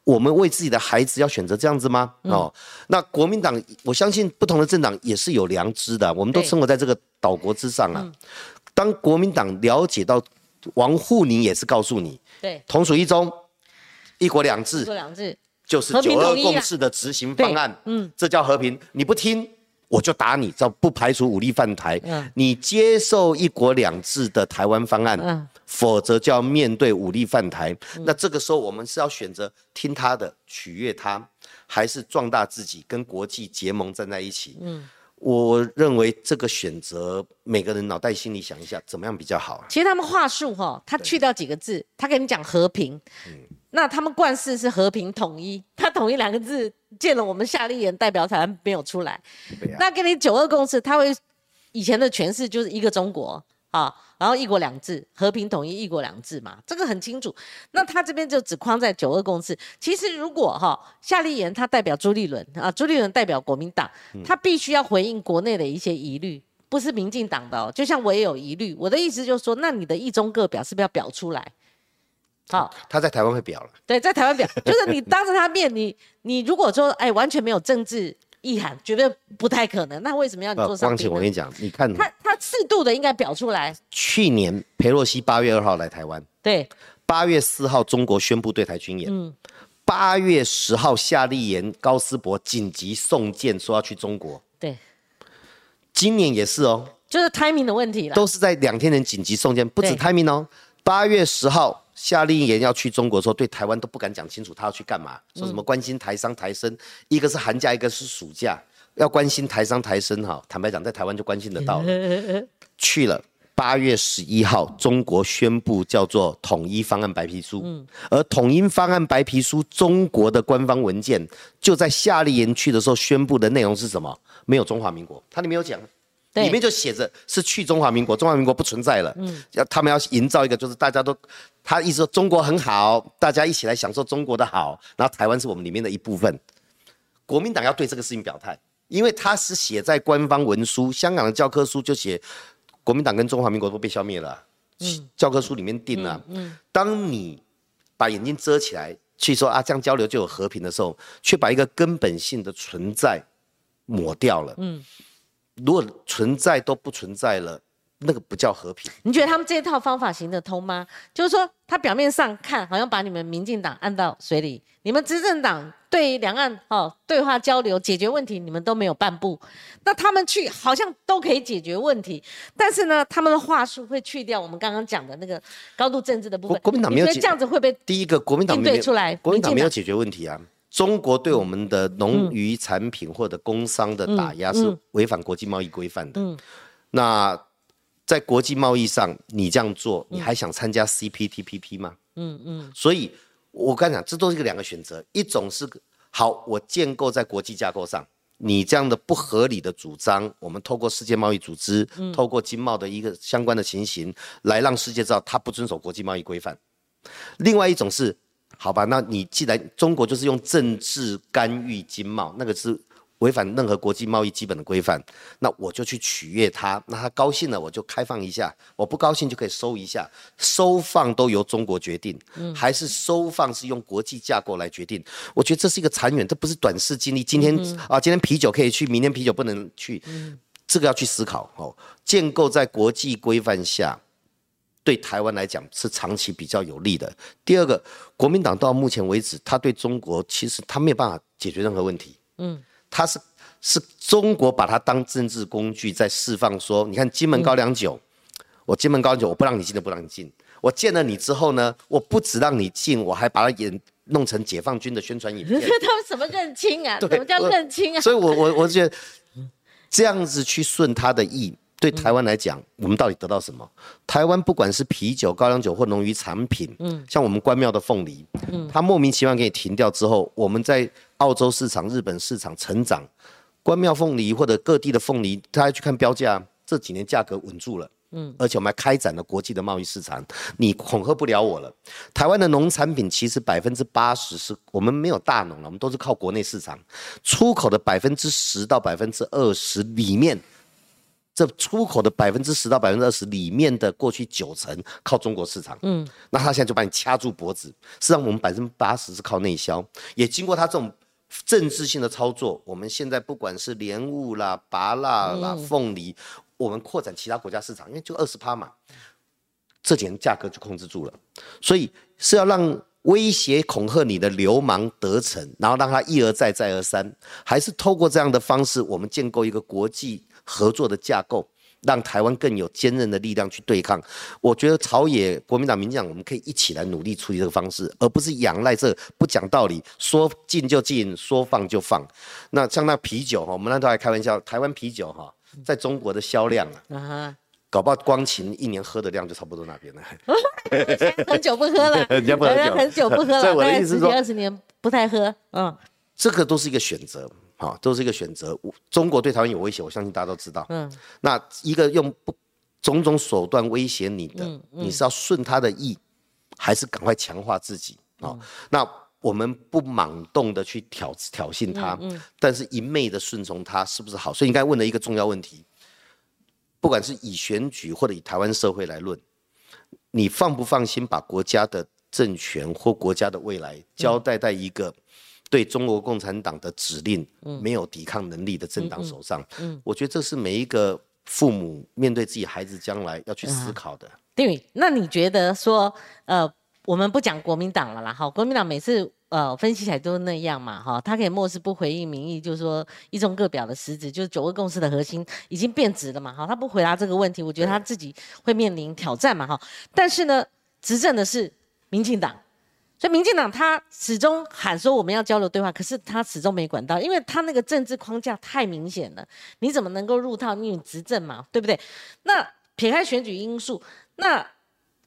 我们为自己的孩子要选择这样子吗？哦，那国民党，我相信不同的政党也是有良知的。我们都生活在这个岛国之上啊。当国民党了解到王沪宁也是告诉你，对，同属一中，一国两制，一国两制就是九二共识的执行方案。嗯，这叫和平。你不听。我就打你，这不排除武力犯台。嗯，你接受一国两制的台湾方案，嗯，否则就要面对武力犯台。那这个时候，我们是要选择听他的，取悦他，还是壮大自己，跟国际结盟站在一起？嗯，我认为这个选择，每个人脑袋心里想一下，怎么样比较好？其实他们话术哈，他去掉几个字，他跟你讲和平。嗯。那他们冠世是和平统一，他统一两个字见了我们夏立言代表才没有出来。那跟你九二共识，他会以前的诠释就是一个中国啊，然后一国两制，和平统一，一国两制嘛，这个很清楚。那他这边就只框在九二共识。其实如果哈夏立言他代表朱立伦啊，朱立伦代表国民党，他必须要回应国内的一些疑虑，不是民进党的哦。就像我也有疑虑，我的意思就是说，那你的一中各表是不是要表出来？好，他在台湾会表了。对，在台湾表，就是你当着他面，你你如果说哎完全没有政治。意涵绝对不太可能，那为什么要你做？光晴，我跟你讲，你看他他适度的应该表出来。去年裴洛西八月二号来台湾，对，八月四号中国宣布对台军演，嗯，八月十号夏立言、高斯博紧急送件说要去中国，对，今年也是哦，就是 timing 的问题了，都是在两天前紧急送件，不止 timing 哦，八月十号。夏令营要去中国的时候，对台湾都不敢讲清楚，他要去干嘛？说什么关心台商台生，一个是寒假，一个是暑假，要关心台商台生哈。坦白讲，在台湾就关心得到了。去了八月十一号，中国宣布叫做统一方案白皮书，而统一方案白皮书中国的官方文件就在夏令营去的时候宣布的内容是什么？没有中华民国，它里面有讲。里面就写着是去中华民国，中华民国不存在了。嗯，要他们要营造一个，就是大家都，他意思说中国很好，大家一起来享受中国的好，然后台湾是我们里面的一部分。国民党要对这个事情表态，因为他是写在官方文书，香港的教科书就写国民党跟中华民国都被消灭了。嗯，教科书里面定了。嗯，当你把眼睛遮起来去说啊，这样交流就有和平的时候，却把一个根本性的存在抹掉了。嗯。如果存在都不存在了，那个不叫和平。你觉得他们这一套方法行得通吗？就是说，他表面上看好像把你们民进党按到水里，你们执政党对两岸哦对话交流解决问题，你们都没有半步。那他们去好像都可以解决问题，但是呢，他们的话术会去掉我们刚刚讲的那个高度政治的部分。国民党没有这样子会被第一个国民党对出来，国民党没有解决问题啊。中国对我们的农渔产品或者工商的打压是违反国际贸易规范的。那在国际贸易上，你这样做，你还想参加 CPTPP 吗？嗯嗯。所以我跟你讲，这都是两个选择，一种是好，我建构在国际架构上，你这样的不合理的主张，我们透过世界贸易组织，透过经贸的一个相关的情形，来让世界知道他不遵守国际贸易规范。另外一种是。好吧，那你既然中国就是用政治干预经贸，那个是违反任何国际贸易基本的规范，那我就去取悦他，那他高兴了我就开放一下，我不高兴就可以收一下，收放都由中国决定，还是收放是用国际架构来决定？我觉得这是一个长远，这不是短视经历。今天啊，今天啤酒可以去，明天啤酒不能去，这个要去思考哦。建构在国际规范下。对台湾来讲是长期比较有利的。第二个，国民党到目前为止，他对中国其实他没有办法解决任何问题。嗯，他是是中国把他当政治工具在释放，说你看金门高粱酒，我金门高粱酒我不让你进，都不让你进。我见了你之后呢，我不只让你进，我还把它演弄成解放军的宣传影片。他们什么认亲啊？什么叫认亲啊？所以我我我觉得这样子去顺他的意。对台湾来讲，我们到底得到什么？台湾不管是啤酒、高粱酒或农渔产品，嗯，像我们关庙的凤梨，嗯，它莫名其妙给你停掉之后，我们在澳洲市场、日本市场成长，关庙凤梨或者各地的凤梨，大家去看标价，这几年价格稳住了，嗯，而且我们还开展了国际的贸易市场，你恐吓不了我了。台湾的农产品其实百分之八十是我们没有大农了，我们都是靠国内市场，出口的百分之十到百分之二十里面。这出口的百分之十到百分之二十里面的过去九成靠中国市场，嗯，那他现在就把你掐住脖子。实际上我们百分之八十是靠内销，也经过他这种政治性的操作，我们现在不管是莲雾啦、芭辣啦、凤梨，我们扩展其他国家市场，因为就二十趴嘛，这几年价格就控制住了。所以是要让威胁恐吓你的流氓得逞，然后让他一而再再而三，还是透过这样的方式，我们建构一个国际。合作的架构，让台湾更有坚韧的力量去对抗。我觉得朝野、国民党、民进党，我们可以一起来努力处理这个方式，而不是仰赖这不讲道理，说禁就禁，说放就放。那像那啤酒哈，我们那都还开玩笑，台湾啤酒哈，在中国的销量啊，搞不好光琴一年喝的量就差不多那边了。很久不喝了，人家不喝酒，很久不喝了，所以我的意思是说，二十年不太喝，嗯，这个都是一个选择。好，都是一个选择。中国对台湾有威胁，我相信大家都知道。嗯，那一个用不种种手段威胁你的，你是要顺他的意，还是赶快强化自己啊？那我们不莽动的去挑挑衅他，但是一昧的顺从他，是不是好？所以你刚才问的一个重要问题，不管是以选举或者以台湾社会来论，你放不放心把国家的政权或国家的未来交代在一个对中国共产党的指令没有抵抗能力的政党手上？嗯，我觉得这是每一个。父母面对自己孩子将来要去思考的，对。那你觉得说，呃，我们不讲国民党了啦，哈，国民党每次呃分析起来都是那样嘛，哈，他可以漠视不回应民意，就是说一中各表的实质，就是九二共识的核心已经变质了嘛，哈，他不回答这个问题，我觉得他自己会面临挑战嘛，哈。但是呢，执政的是民进党。所以民进党他始终喊说我们要交流对话，可是他始终没管到，因为他那个政治框架太明显了，你怎么能够入套？你执政嘛，对不对？那撇开选举因素，那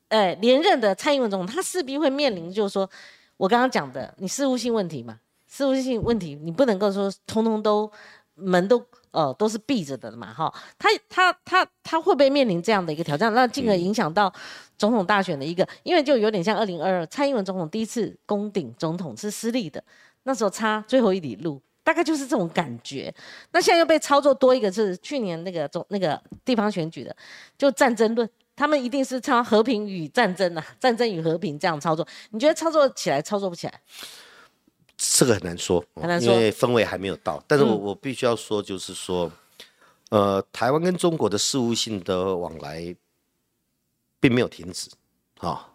呃连任的蔡英文总统，他势必会面临就是说我刚刚讲的，你事务性问题嘛，事务性问题你不能够说通通都门都。哦，都是闭着的嘛，哈，他他他他会不会面临这样的一个挑战？那进而影响到总统大选的一个，因为就有点像二零二二蔡英文总统第一次攻顶总统是失利的，那时候差最后一里路，大概就是这种感觉。那现在又被操作多一个，是去年那个总那个地方选举的，就战争论，他们一定是操和平与战争呐，战争与和平这样操作，你觉得操作起来操作不起来？这个很难说，因为氛围还没有到。但是我我必须要说，就是说，呃，台湾跟中国的事务性的往来并没有停止。啊，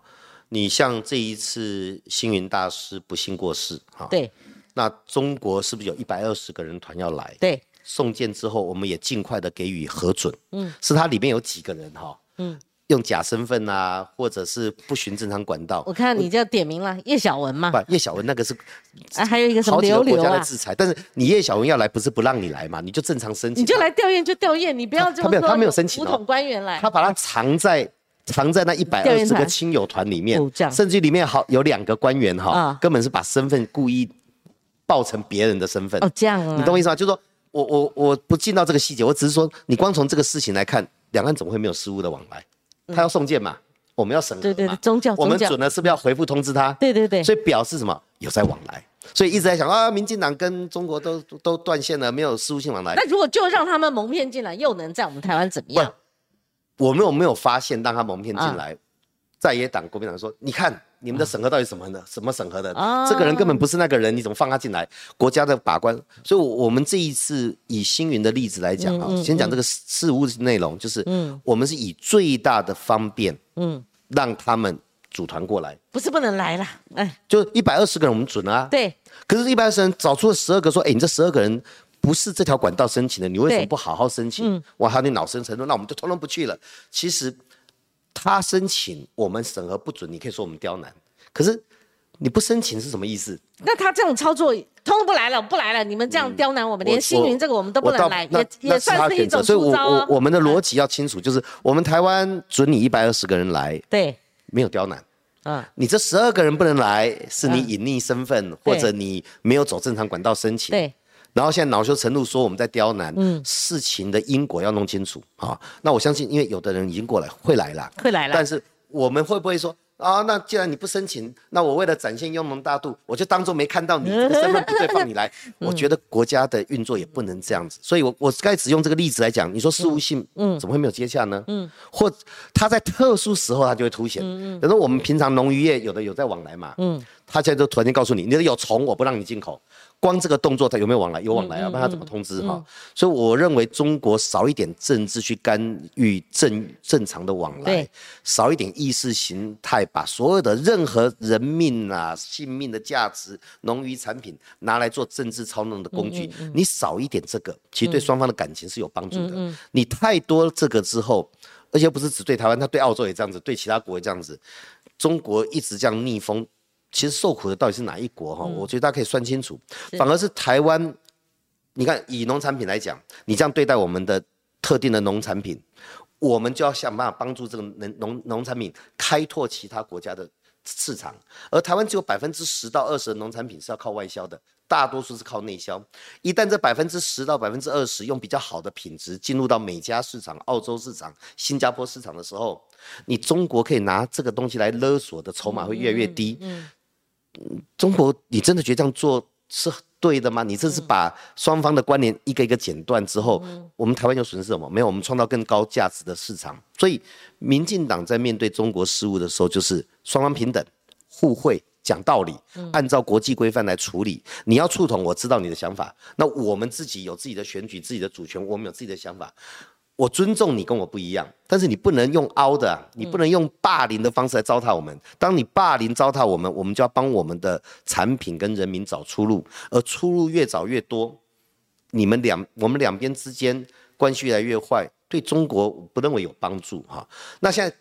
你像这一次星云大师不幸过世，哈，对，那中国是不是有一百二十个人团要来？对，送件之后，我们也尽快的给予核准。嗯，是它里面有几个人哈？嗯。用假身份啊，或者是不循正常管道。我看你就点名了叶小文嘛。不，叶小文那个是，啊，还有一个什么刘刘啊。国家的制裁，但是你叶小文要来，不是不让你来嘛？你就正常申请。你就来吊唁就吊唁，你不要就他没有他没有申请。五统官员来，他把他藏在藏在那一百二十个亲友团里面，甚至里面好有两个官员哈，根本是把身份故意报成别人的身份。哦，这样啊。你懂我意思吗？就是说我我我不进到这个细节，我只是说，你光从这个事情来看，两岸怎么会没有失误的往来？他要送件嘛，我们要审核对对对，宗教，我们准了是不是要回复通知他？对对对，所以表示什么？有在往来，所以一直在想啊，民进党跟中国都都断线了，没有事务性往来。那如果就让他们蒙骗进来，又能在我们台湾怎么样？我们有没有发现让他蒙骗进来？在野党国民党说，你看。你们的审核到底什么呢？什么审核的？啊这个人根本不是那个人，你怎么放他进来？国家的把关，所以，我我们这一次以星云的例子来讲啊，先讲这个事务内容，就是，我们是以最大的方便，嗯，让他们组团过来，不是不能来了，哎，就一百二十个人我们准啊，对，可是，一百二十人找出了十二个，说，哎，你这十二个人不是这条管道申请的，你为什么不好好申请？哇，他你恼羞成怒，那我们就通通不去了。其实。他申请，我们审核不准，你可以说我们刁难。可是你不申请是什么意思？那他这种操作，通不来了，不来了，你们这样刁难我们，连星云这个我们都不能来，也也算是一种所以，我我我们的逻辑要清楚，就是我们台湾准你一百二十个人来，对，没有刁难。嗯，你这十二个人不能来，是你隐匿身份，或者你没有走正常管道申请。对。然后现在恼羞成怒说我们在刁难，嗯，事情的因果要弄清楚啊。那我相信，因为有的人已经过来会来了，会来了。但是我们会不会说啊？那既然你不申请，那我为了展现雍容大度，我就当做没看到你，身份不对放你来。我觉得国家的运作也不能这样子。所以，我我该只用这个例子来讲，你说事务性，嗯，怎么会没有接洽呢？嗯，或他在特殊时候他就会凸显。嗯嗯。等于我们平常农渔业有的有在往来嘛，嗯，他现在就突然间告诉你，你的有虫，我不让你进口。光这个动作，他有没有往来？有往来啊，那他怎么通知哈？所以我认为中国少一点政治去干预正正常的往来，少一点意识形态，把所有的任何人命啊、性命的价值、农渔产品拿来做政治操弄的工具，你少一点这个，其实对双方的感情是有帮助的。你太多这个之后，而且不是只对台湾，他对澳洲也这样子，对其他国也这样子，中国一直这样逆风。其实受苦的到底是哪一国哈？我觉得大家可以算清楚。反而是台湾，你看以农产品来讲，你这样对待我们的特定的农产品，我们就要想办法帮助这个农农农产品开拓其他国家的市场。而台湾只有百分之十到二十的农产品是要靠外销的，大多数是靠内销。一旦这百分之十到百分之二十用比较好的品质进入到美加市场、澳洲市场、新加坡市场的时候，你中国可以拿这个东西来勒索的筹码会越来越低。嗯，中国，你真的觉得这样做是对的吗？你这是把双方的关联一个一个剪断之后，我们台湾有损失什么？没有，我们创造更高价值的市场。所以，民进党在面对中国事务的时候，就是双方平等、互惠。讲道理，按照国际规范来处理。你要触统，我知道你的想法。那我们自己有自己的选举、自己的主权，我们有自己的想法。我尊重你跟我不一样，但是你不能用凹的，你不能用霸凌的方式来糟蹋我们。当你霸凌糟蹋我们，我们就要帮我们的产品跟人民找出路，而出路越找越多，你们两我们两边之间关系越来越坏，对中国不认为有帮助哈。那现在。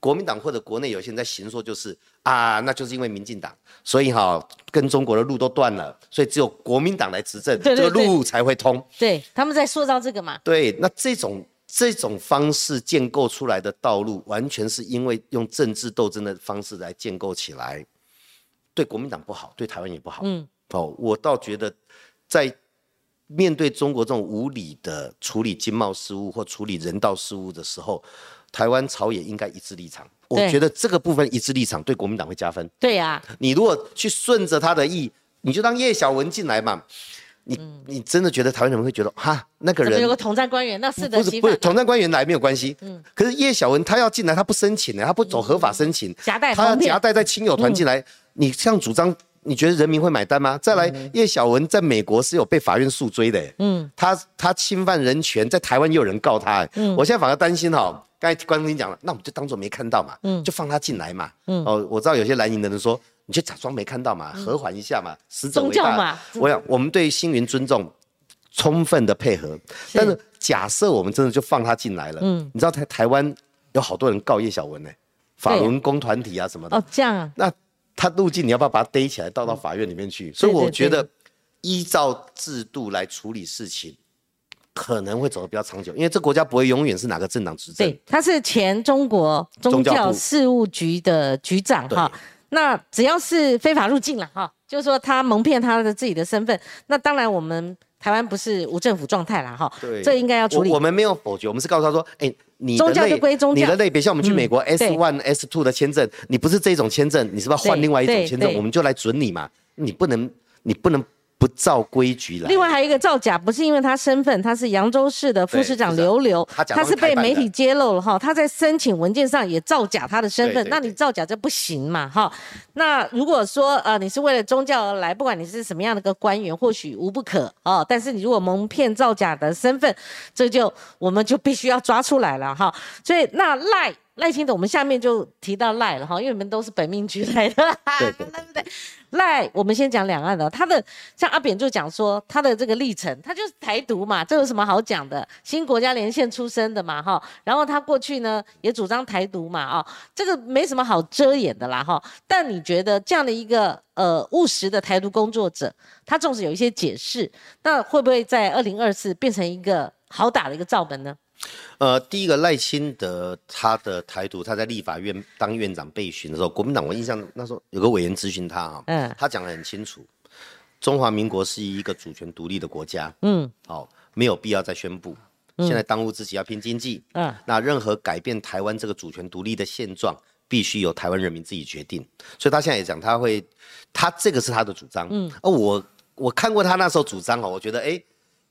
国民党或者国内有些人在行说，就是啊，那就是因为民进党，所以哈跟中国的路都断了，所以只有国民党来执政，这个路才会通。对，他们在塑造这个嘛。对，那这种这种方式建构出来的道路，完全是因为用政治斗争的方式来建构起来，对国民党不好，对台湾也不好。嗯，哦，我倒觉得在面对中国这种无理的处理经贸事务或处理人道事务的时候。台湾朝野应该一致立场，我觉得这个部分一致立场对国民党会加分。对呀，你如果去顺着他的意，你就当叶小文进来嘛。你你真的觉得台湾人会觉得哈那个人有个统战官员，那是的，不是不是统战官员来没有关系。嗯，可是叶小文他要进来，他不申请的，他不走合法申请，夹带他要夹带在亲友团进来，你这样主张，你觉得人民会买单吗？再来，叶小文在美国是有被法院诉追的，嗯，他他侵犯人权，在台湾也有人告他，嗯，我现在反而担心哈。刚才观众听讲了，那我们就当做没看到嘛，嗯，就放他进来嘛，嗯，哦，我知道有些蓝营的人说，你就假装没看到嘛，和缓一下嘛，死者为大嘛。我想我们对星云尊重，充分的配合。但是假设我们真的就放他进来了，嗯，你知道台台湾有好多人告叶小文呢，法轮功团体啊什么的。哦，这样啊。那他入境，你要不要把他逮起来倒到法院里面去？所以我觉得依照制度来处理事情。可能会走得比较长久，因为这国家不会永远是哪个政党执政。对，他是前中国宗教事务局的局长哈。那只要是非法入境了哈，就是说他蒙骗他的自己的身份，那当然我们台湾不是无政府状态了哈。对，这应该要处理。我们没有否决，我们是告诉他说，哎，你宗教就归宗教，你的类别像我们去美国 S one S two 的签证，你不是这种签证，你是不是要换另外一种签证？我们就来准你嘛，你不能，你不能。不照规矩来。另外还有一个造假，不是因为他身份，他是扬州市的副市长刘刘，他是被媒体揭露了哈，他在申请文件上也造假他的身份，那你造假这不行嘛哈。那如果说呃你是为了宗教而来，不管你是什么样的个官员，或许无不可哦。但是你如果蒙骗造假的身份，这就我们就必须要抓出来了哈。所以那赖。赖清德，我们下面就提到赖了哈，因为你们都是本命局来的，对不对。赖，我们先讲两岸的，他的像阿扁就讲说他的这个历程，他就是台独嘛，这有什么好讲的？新国家连线出身的嘛哈，然后他过去呢也主张台独嘛啊，这个没什么好遮掩的啦哈。但你觉得这样的一个呃务实的台独工作者，他纵使有一些解释，那会不会在二零二四变成一个好打的一个照门呢？呃，第一个赖清德他的台独，他在立法院当院长被询的时候，国民党我印象那时候有个委员咨询他啊，嗯，他讲得很清楚，中华民国是一个主权独立的国家，嗯，好，没有必要再宣布，现在当务之急要拼经济，嗯，那任何改变台湾这个主权独立的现状，必须由台湾人民自己决定，所以他现在也讲他会，他这个是他的主张，嗯，而我我看过他那时候主张哦，我觉得哎。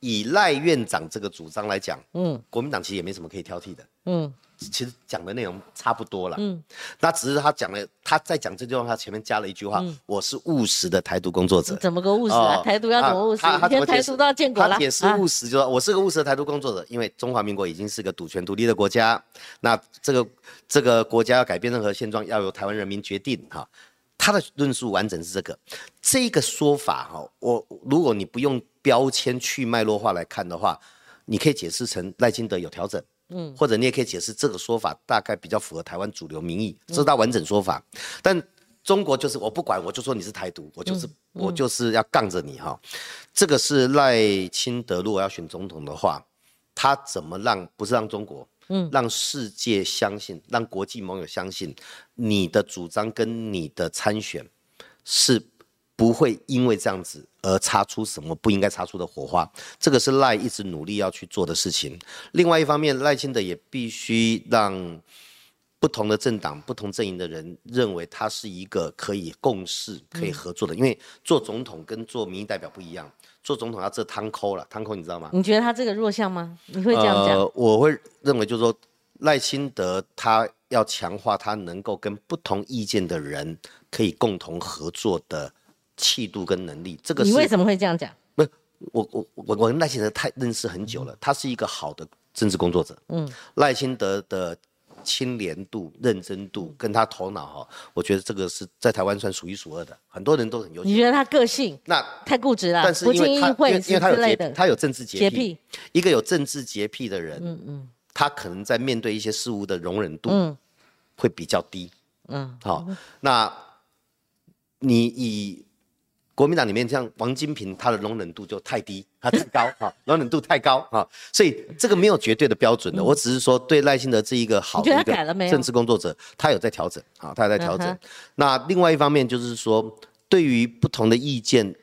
以赖院长这个主张来讲，嗯，国民党其实也没什么可以挑剔的，嗯，其实讲的内容差不多了，嗯，那只是他讲了，他在讲这句话，他前面加了一句话，我是务实的台独工作者，怎么个务实啊？台独要怎么务实？他他台独都要建国了，他也是务实，就说我是个务实的台独工作者，因为中华民国已经是个主权独立的国家，那这个这个国家要改变任何现状，要由台湾人民决定，哈。他的论述完整是这个，这个说法哈，我如果你不用标签去脉络化来看的话，你可以解释成赖清德有调整，嗯，或者你也可以解释这个说法大概比较符合台湾主流民意，这是他完整说法。但中国就是我不管，我就说你是台独，我就是我就是要杠着你哈。这个是赖清德如果要选总统的话，他怎么让不是让中国？嗯，让世界相信，让国际盟友相信，你的主张跟你的参选是不会因为这样子而擦出什么不应该擦出的火花，这个是赖一直努力要去做的事情。另外一方面，赖清德也必须让不同的政党、不同阵营的人认为他是一个可以共事、可以合作的。因为做总统跟做民意代表不一样，做总统要这汤抠了，汤抠你知道吗？你觉得他这个弱项吗？你会这样讲？我会认为就是说赖清德他要强化他能够跟不同意见的人可以共同合作的。气度跟能力，这个你为什么会这样讲？不，我我我我跟赖清德太认识很久了，他是一个好的政治工作者。嗯，赖清德的清廉度、认真度跟他头脑哈，我觉得这个是在台湾算数一数二的，很多人都很优秀。你觉得他个性那太固执了？但是因为他因为他有洁他有政治洁癖，一个有政治洁癖的人，嗯嗯，他可能在面对一些事物的容忍度嗯会比较低。嗯，好，那你以。国民党里面像王金平，他的容忍度就太低，他太高 哈，容忍度太高哈，所以这个没有绝对的标准的。我只是说对赖清德这一个好的一个政治工作者，他有在调整啊，他有在调整。那另外一方面就是说，对于不同的意见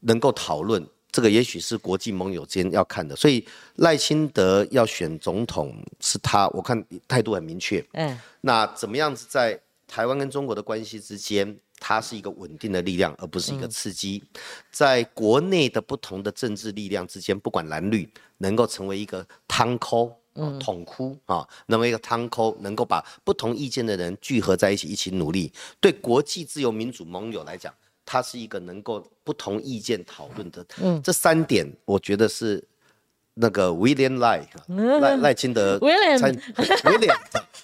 能够讨论，这个也许是国际盟友间要看的。所以赖清德要选总统，是他我看态度很明确。嗯，那怎么样子在台湾跟中国的关系之间？它是一个稳定的力量，而不是一个刺激。在国内的不同的政治力量之间，不管蓝绿，能够成为一个汤沟、统哭啊，那么一个汤沟，能够把不同意见的人聚合在一起，一起努力。对国际自由民主盟友来讲，它是一个能够不同意见讨论的。嗯，这三点，我觉得是。那个 William 赖赖赖清德参 William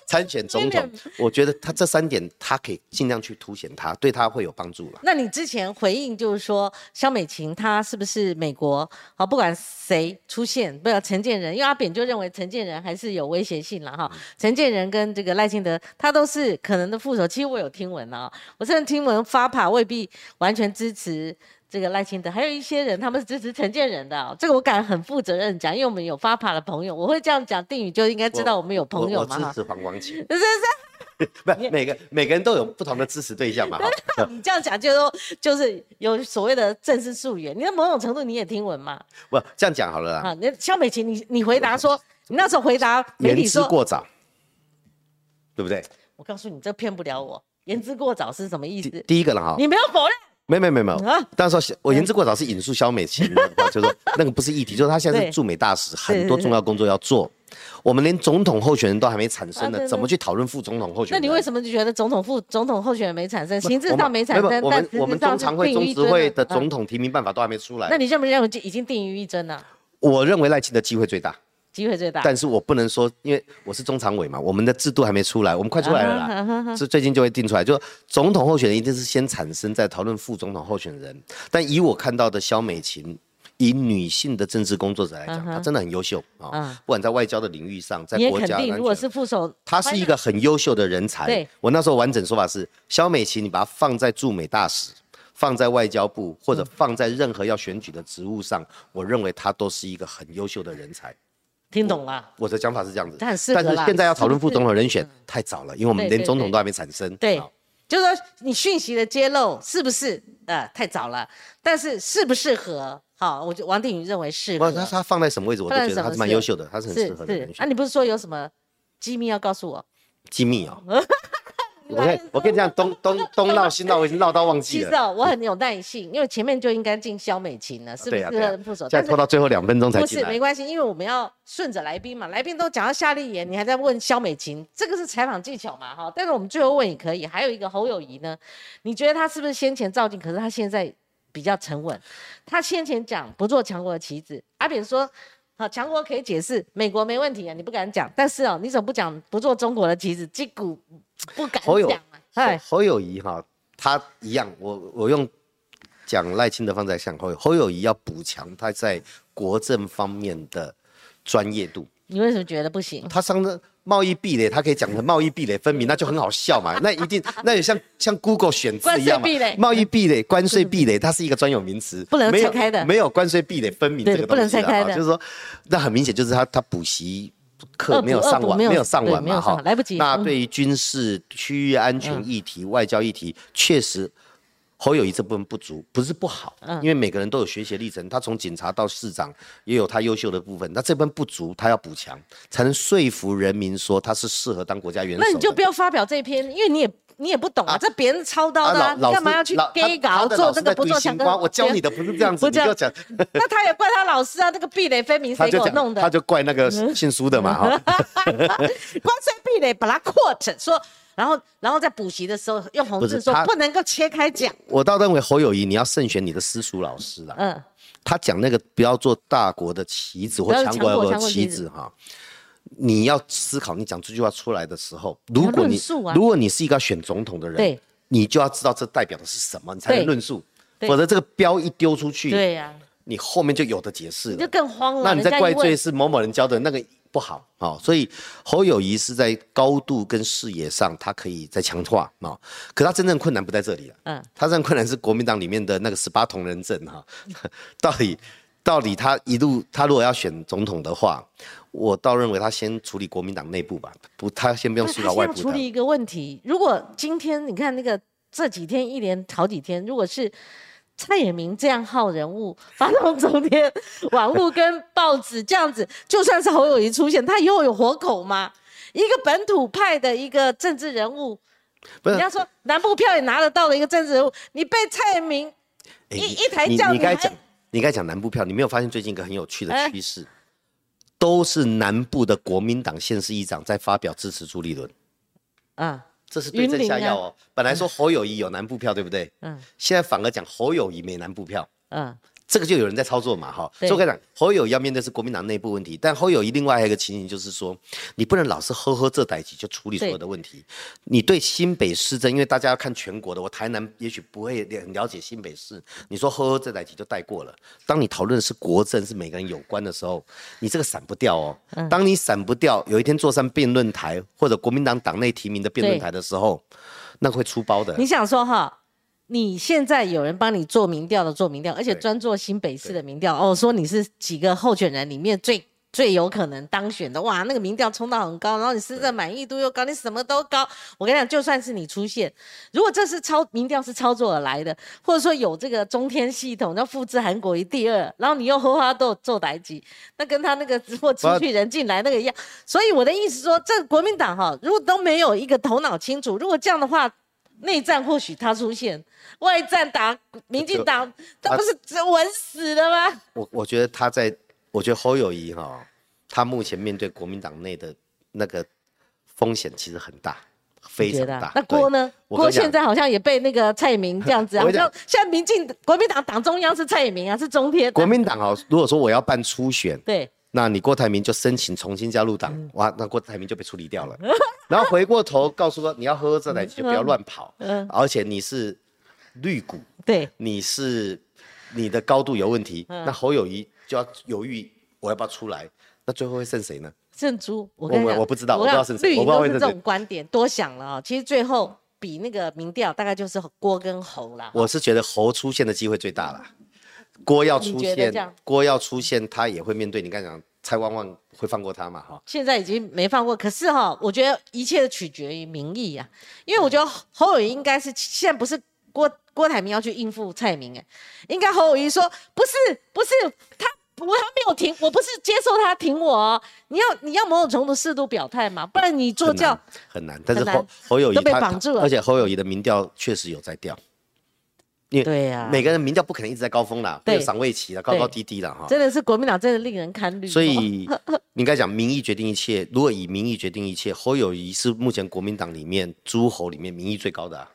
参选总统，我觉得他这三点他可以尽量去凸显他，对他会有帮助了。那你之前回应就是说，肖美琴她是不是美国？好，不管谁出现，不要陈建仁，因为阿扁就认为陈建仁还是有威胁性了哈。陈建仁跟这个赖清德，他都是可能的副手。其实我有听闻啊，我甚至听闻发帕未必完全支持。这个赖清德，还有一些人，他们是支持陈建仁的。这个我敢很负责任讲，因为我们有发爬的朋友，我会这样讲。定宇就应该知道我们有朋友嘛。我支持黄光琴。是是是，不，每个每个人都有不同的支持对象嘛。你这样讲，就是说就是有所谓的正式溯源。你在某种程度你也听闻嘛？不，这样讲好了啦。啊，那肖美琴，你你回答说，你那时候回答媒体说过早，对不对？我告诉你，这骗不了我。言之过早是什么意思？第一个了哈，你没有否认。没没没没，但是说我言之过早是引述肖美琴的话，就是说那个不是议题，就是他现在是驻美大使，很多重要工作要做。我们连总统候选人都还没产生呢，怎么去讨论副总统候选人？那你为什么就觉得总统副总统候选人没产生，行政上没产生？我们我们中常会、中执会的总统提名办法都还没出来。那你认不认为已经定于一尊了？我认为赖清的机会最大。机会最大，但是我不能说，因为我是中常委嘛，我们的制度还没出来，我们快出来了啦，是最近就会定出来。就总统候选人一定是先产生，再讨论副总统候选人。但以我看到的萧美琴，以女性的政治工作者来讲，她真的很优秀啊，不管在外交的领域上，在国家，如果是副手，她是一个很优秀的人才。对，我那时候完整说法是，萧美琴，你把她放在驻美大使，放在外交部，或者放在任何要选举的职务上，我认为她都是一个很优秀的人才。听懂了，我的讲法是这样子，但是现在要讨论副总统人选太早了，因为我们连总统都还没产生。对，就是说你讯息的揭露是不是呃太早了？但是适不适合？好，我就王定宇认为适合。他他放在什么位置，我都觉得他是蛮优秀的，他是很适合的人选。啊，你不是说有什么机密要告诉我？机密哦。我跟，我跟你讲，东东东闹西闹，我已经闹到忘记了。其实哦，我很有耐性，因为前面就应该进肖美琴了，是不是？副手，现在拖到最后两分钟才进不是，没关系，因为我们要顺着来宾嘛，来宾都讲到夏丽言，你还在问肖美琴，这个是采访技巧嘛，哈。但是我们最后问也可以。还有一个侯友谊呢，你觉得他是不是先前照进？可是他现在比较沉稳。他先前讲不做强国的棋子，阿扁说。好，强国可以解释，美国没问题啊，你不敢讲。但是哦，你怎么不讲不做中国的棋子？击鼓不敢讲啊。哎，侯友谊哈，他一样，我我用讲赖清德放在像侯友侯友谊要补强他在国政方面的专业度。你为什么觉得不行？他上的。贸易壁垒，他可以讲成贸易壁垒分明，那就很好笑嘛。那一定，那也像像 Google 选字一样嘛。贸易壁垒、关税壁垒，它是一个专有名词，不能拆开的。没有关税壁垒分明这个东西。不能拆开的。就是说，那很明显就是他他补习课没有上完，没有上完嘛哈，来不及。那对于军事、区域安全议题、外交议题，确实侯友谊这部分不足，不是不好，嗯，因为每个人都有学习历程，他从警察到市长也有他优秀的部分，那这部分不足，他要补强，才能说服人民说他是适合当国家元首。那你就不要发表这篇，因为你也你也不懂啊，这别人操刀的，你干嘛要去给搞做这个不做强哥？我教你的不是这样子，你就讲。那他也怪他老师啊，那个壁垒分明谁给我弄的？他就怪那个姓苏的嘛，哈。光吹壁垒把他 quote 说。然后，然后在补习的时候用红字说不能够切开讲。我倒认为侯友谊你要慎选你的私塾老师了。嗯，他讲那个不要做大国的棋子或强国的棋子哈，你要思考你讲这句话出来的时候，如果你如果你是一个要选总统的人，对，你就要知道这代表的是什么，你才能论述。否则这个标一丢出去，对呀，你后面就有的解释了，就更慌了。那你在怪罪是某某人教的那个。不好啊，所以侯友谊是在高度跟视野上，他可以再强化啊。可他真正困难不在这里了，嗯，他真正困难是国民党里面的那个十八铜人阵哈。到底，到底他一路他如果要选总统的话，我倒认为他先处理国民党内部吧，不，他先不用疏导外部。处理一个问题，如果今天你看那个这几天一连好几天，如果是。蔡衍明这样号人物，发动昨天网络跟报纸这样子，就算是侯友谊出现，他以后有活口吗？一个本土派的一个政治人物，人家说南部票也拿得到的一个政治人物，你被蔡衍明一一台叫你该讲，你该讲南部票，你没有发现最近一个很有趣的趋势，都是南部的国民党县市议长在发表支持朱立伦，啊。这是对症下药哦。本来说侯友谊有南部票，对不对？嗯。现在反而讲侯友谊没南部票。嗯。这个就有人在操作嘛，哈。所以我跟你讲，侯友要面对是国民党内部问题，但侯友谊另外还有一个情形就是说，你不能老是呵呵这代级就处理所有的问题。你对新北市政，因为大家要看全国的，我台南也许不会很了解新北市，你说呵呵这代级就带过了。当你讨论的是国政，是每个人有关的时候，你这个闪不掉哦。当你闪不掉，有一天坐上辩论台或者国民党党内提名的辩论台的时候，那会出包的。你想说哈？你现在有人帮你做民调的做民调，而且专做新北市的民调哦，说你是几个候选人里面最最有可能当选的哇，那个民调冲到很高，然后你施政满意度又高，你什么都高。我跟你讲，就算是你出现，如果这是操民调是操作而来的，或者说有这个中天系统要复制韩国一第二，然后你又荷花豆做代机，那跟他那个或出去人进来那个一样。所以我的意思说，这国民党哈，如果都没有一个头脑清楚，如果这样的话。内战或许他出现，外战打民进党，他不是稳死了吗？我我觉得他在，我觉得侯友谊哈，他目前面对国民党内的那个风险其实很大，非常大。那郭呢？郭现在好像也被那个蔡英文这样子，好像现在民进国民党党中央是蔡英文啊，是中天。国民党哦，如果说我要办初选，对。那你郭台铭就申请重新加入党，哇，那郭台铭就被处理掉了。然后回过头告诉说，你要喝喝这奶就不要乱跑，而且你是绿股，对，你是你的高度有问题。那侯友谊就要犹豫，我要不要出来？那最后会剩谁呢？剩猪，我我我不知道，我不知道剩谁。绿营都是这种观点，多想了啊。其实最后比那个民调，大概就是郭跟侯啦。我是觉得侯出现的机会最大了。郭要出现，郭要出现，他也会面对你刚才讲蔡旺旺会放过他嘛？哈，现在已经没放过。可是哈，我觉得一切取决于民意啊，因为我觉得侯友谊应该是现在不是郭郭台铭要去应付蔡明，哎，应该侯友谊说不是不是他我还没有停，我不是接受他停我，你要你要某种程度适度表态嘛，不然你做教很难。但是侯侯友谊都被绑住了，而且侯友谊的民调确实有在掉。对呀，每个人民调不可能一直在高峰啦，有赏位期啦，高高低低的哈。真的是国民党真的令人堪虑。所以应该讲民意决定一切，如果以民意决定一切，侯友谊是目前国民党里面诸侯里面民意最高的，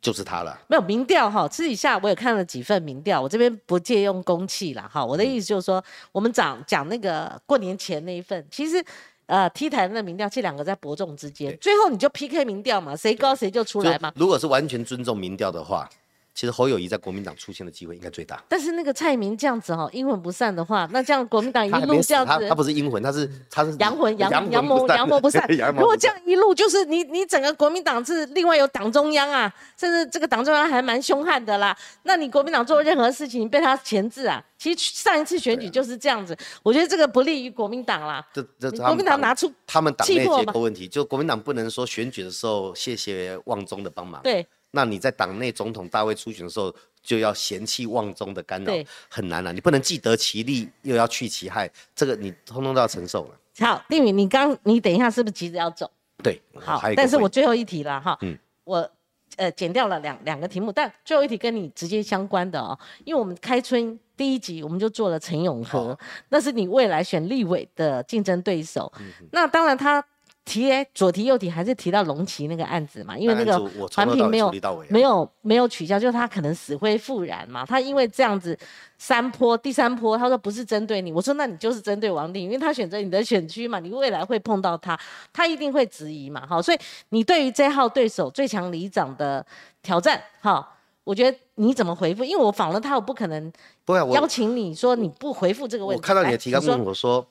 就是他了。没有民调哈，私底下我也看了几份民调，我这边不借用公器了哈。我的意思就是说，我们讲讲那个过年前那一份，其实呃 T 台的民调，这两个在伯仲之间，最后你就 PK 民调嘛，谁高谁就出来嘛。如果是完全尊重民调的话。其实侯友谊在国民党出现的机会应该最大，但是那个蔡明这样子哈，阴魂不散的话，那这样国民党一路这样子，他不是阴魂，他是他是阳魂阳阳谋 阳谋不散。如果这样一路就是你你整个国民党是另外有党中央啊，甚至这个党中央还蛮凶悍的啦，那你国民党做任何事情被他钳制啊，其实上一次选举就是这样子，我觉得这个不利于国民党啦。这这国民党拿出他们党内结构问题，就国民党不能说选举的时候谢谢旺中的帮忙。对。那你在党内总统大会初选的时候，就要嫌弃望中的干扰，很难了。你不能既得其利又要去其害，这个你通通都要承受了。好，丽敏，你刚你等一下是不是急着要走？对，好，但是我最后一题了哈，嗯，我呃剪掉了两两个题目，但最后一题跟你直接相关的哦，因为我们开春第一集我们就做了陈永和，那是你未来选立委的竞争对手，那当然他。提左提右提，还是提到龙旗那个案子嘛？因为那个环评没有没有没有取消，就是他可能死灰复燃嘛。他因为这样子三坡第三坡，他说不是针对你，我说那你就是针对王定，因为他选择你的选区嘛，你未来会碰到他，他一定会质疑嘛。好，所以你对于这号对手最强里长的挑战，好，我觉得你怎么回复？因为我访了他，我不可能不邀请你说你不回复这个问题。我看到你的提纲问我说，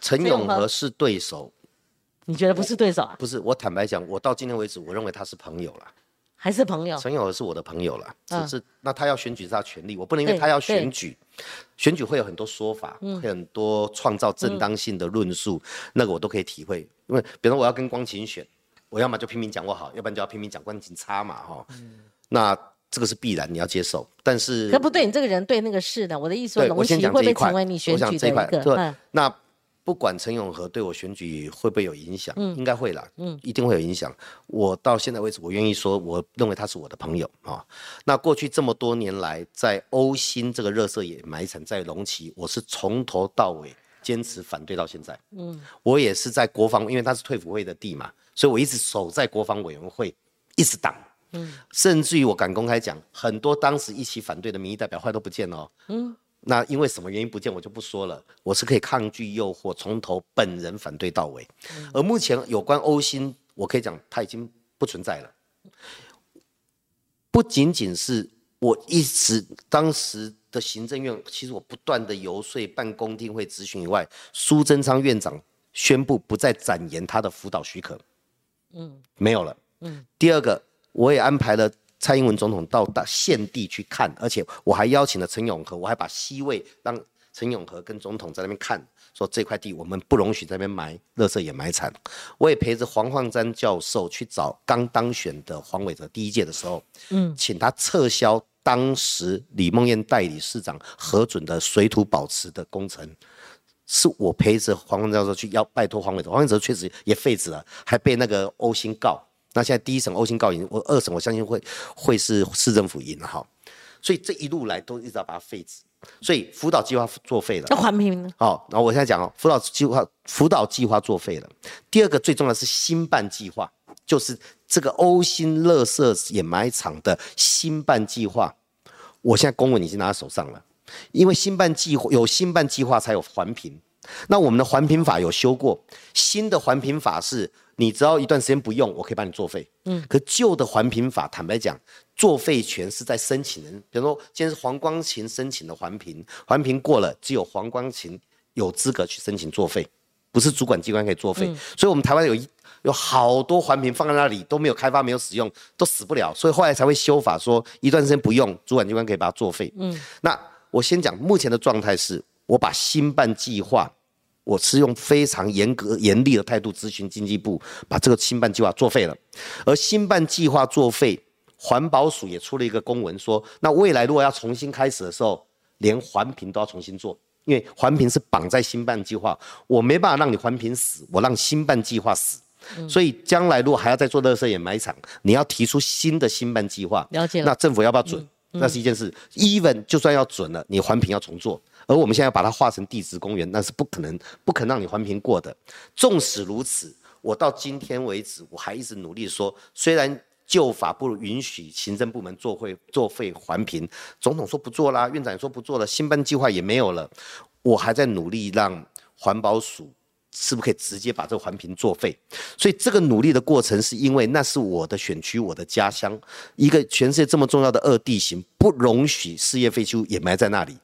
陈永和是对手。你觉得不是对手啊？不是，我坦白讲，我到今天为止，我认为他是朋友了，还是朋友？陈友是我的朋友了，只是那他要选举是他权利，我不能因为他要选举，选举会有很多说法，很多创造正当性的论述，那个我都可以体会。因为比如我要跟光琴选，我要么就拼命讲我好，要不然就要拼命讲光琴差嘛，哈。那这个是必然，你要接受。但是，可不对，你这个人对那个事的，我的意思说，龙旗会不会成为你选举的一个？那。不管陈永和对我选举会不会有影响，应该会啦，嗯，一定会有影响。我到现在为止，我愿意说，我认为他是我的朋友啊。那过去这么多年来，在欧新这个热色也埋场在龙旗，我是从头到尾坚持反对到现在。嗯，我也是在国防，因为他是退辅会的地嘛，所以我一直守在国防委员会，一直挡。嗯，甚至于我敢公开讲，很多当时一起反对的民意代表后来都不见了。嗯。那因为什么原因不见我就不说了。我是可以抗拒诱惑，从头本人反对到尾。而目前有关欧新，我可以讲他已经不存在了。不仅仅是我一直当时的行政院，其实我不断的游说、办公听会、咨询以外，苏贞昌院长宣布不再展延他的辅导许可。嗯，没有了。嗯，第二个我也安排了。蔡英文总统到大现地去看，而且我还邀请了陈永和，我还把西位让陈永和跟总统在那边看，说这块地我们不容许在那边埋垃圾也埋惨。我也陪着黄焕瞻教授去找刚当选的黄伟哲第一届的时候，嗯，请他撤销当时李梦燕代理市长核准的水土保持的工程，是我陪着黄焕教授去要拜托黄伟哲，黄伟哲确实也废止了，还被那个欧星告。那现在第一审欧星告赢，我二审我相信会会是市政府赢哈，所以这一路来都一直要把它废止，所以辅导计划作废了。要环评呢？好，然后我现在讲哦，辅导计划辅导计划作废了。第二个最重要是新办计划，就是这个欧新乐色掩埋场的新办计划，我现在公文已经拿在手上了，因为新办计划有新办计划才有环评，那我们的环评法有修过，新的环评法是。你只要一段时间不用，我可以帮你作废。嗯，可旧的环评法，坦白讲，作废权是在申请人。比如说，今天是黄光琴申请的环评，环评过了，只有黄光琴有资格去申请作废，不是主管机关可以作废。所以，我们台湾有一有好多环评放在那里都没有开发、没有使用，都死不了。所以后来才会修法，说一段时间不用，主管机关可以把它作废。嗯，那我先讲目前的状态是，我把新办计划。我是用非常严格、严厉的态度咨询经济部，把这个新办计划作废了。而新办计划作废，环保署也出了一个公文，说那未来如果要重新开始的时候，连环评都要重新做，因为环评是绑在新办计划，我没办法让你环评死，我让新办计划死。所以将来如果还要再做乐色掩埋场，你要提出新的新办计划，了解。那政府要不要准？那是一件事。even 就算要准了，你环评要重做。而我们现在要把它划成地质公园，那是不可能，不可能让你环评过的。纵使如此，我到今天为止，我还一直努力说，虽然旧法不允许行政部门做会作废环评，总统说不做啦，院长也说不做了，新班计划也没有了，我还在努力让环保署。是不是可以直接把这个环评作废？所以这个努力的过程，是因为那是我的选区，我的家乡，一个全世界这么重要的二地形，不容许事业废弃物掩埋在那里，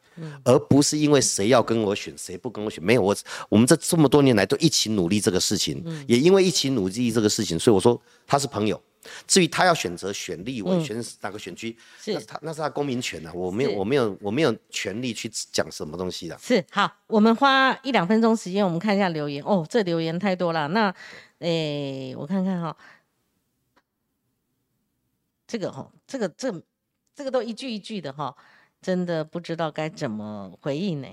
而不是因为谁要跟我选，谁不跟我选，没有我，我们这这么多年来都一起努力这个事情，也因为一起努力这个事情，所以我说他是朋友。至于他要选择选立委，选哪个选区，是他那是他公民权啊？我没有，我没有，我没有权利去讲什么东西的。是好，我们花一两分钟时间，我们看一下留言。哦，这留言太多了。那，诶，我看看哈。这个哈，这个这这个都一句一句的哈，真的不知道该怎么回应呢。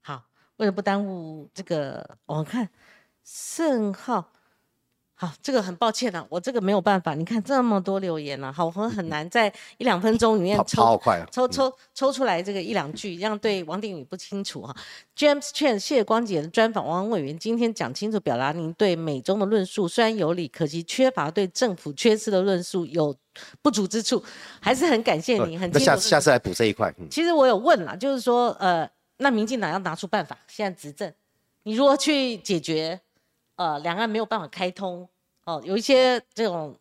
好，为了不耽误这个，我看盛浩。好，这个很抱歉啊，我这个没有办法。你看这么多留言了，好，我们很难在一两分钟里面抽抽抽抽出来这个一两句，这样对王定宇不清楚哈。James Chen，谢谢光姐的专访，王委员今天讲清楚，表达您对美中的论述虽然有理，可惜缺乏对政府缺失的论述有不足之处，还是很感谢您。很那下下次来补这一块。其实我有问了，就是说，呃，那民进党要拿出办法，现在执政，你如何去解决？呃，两岸没有办法开通哦，有一些这种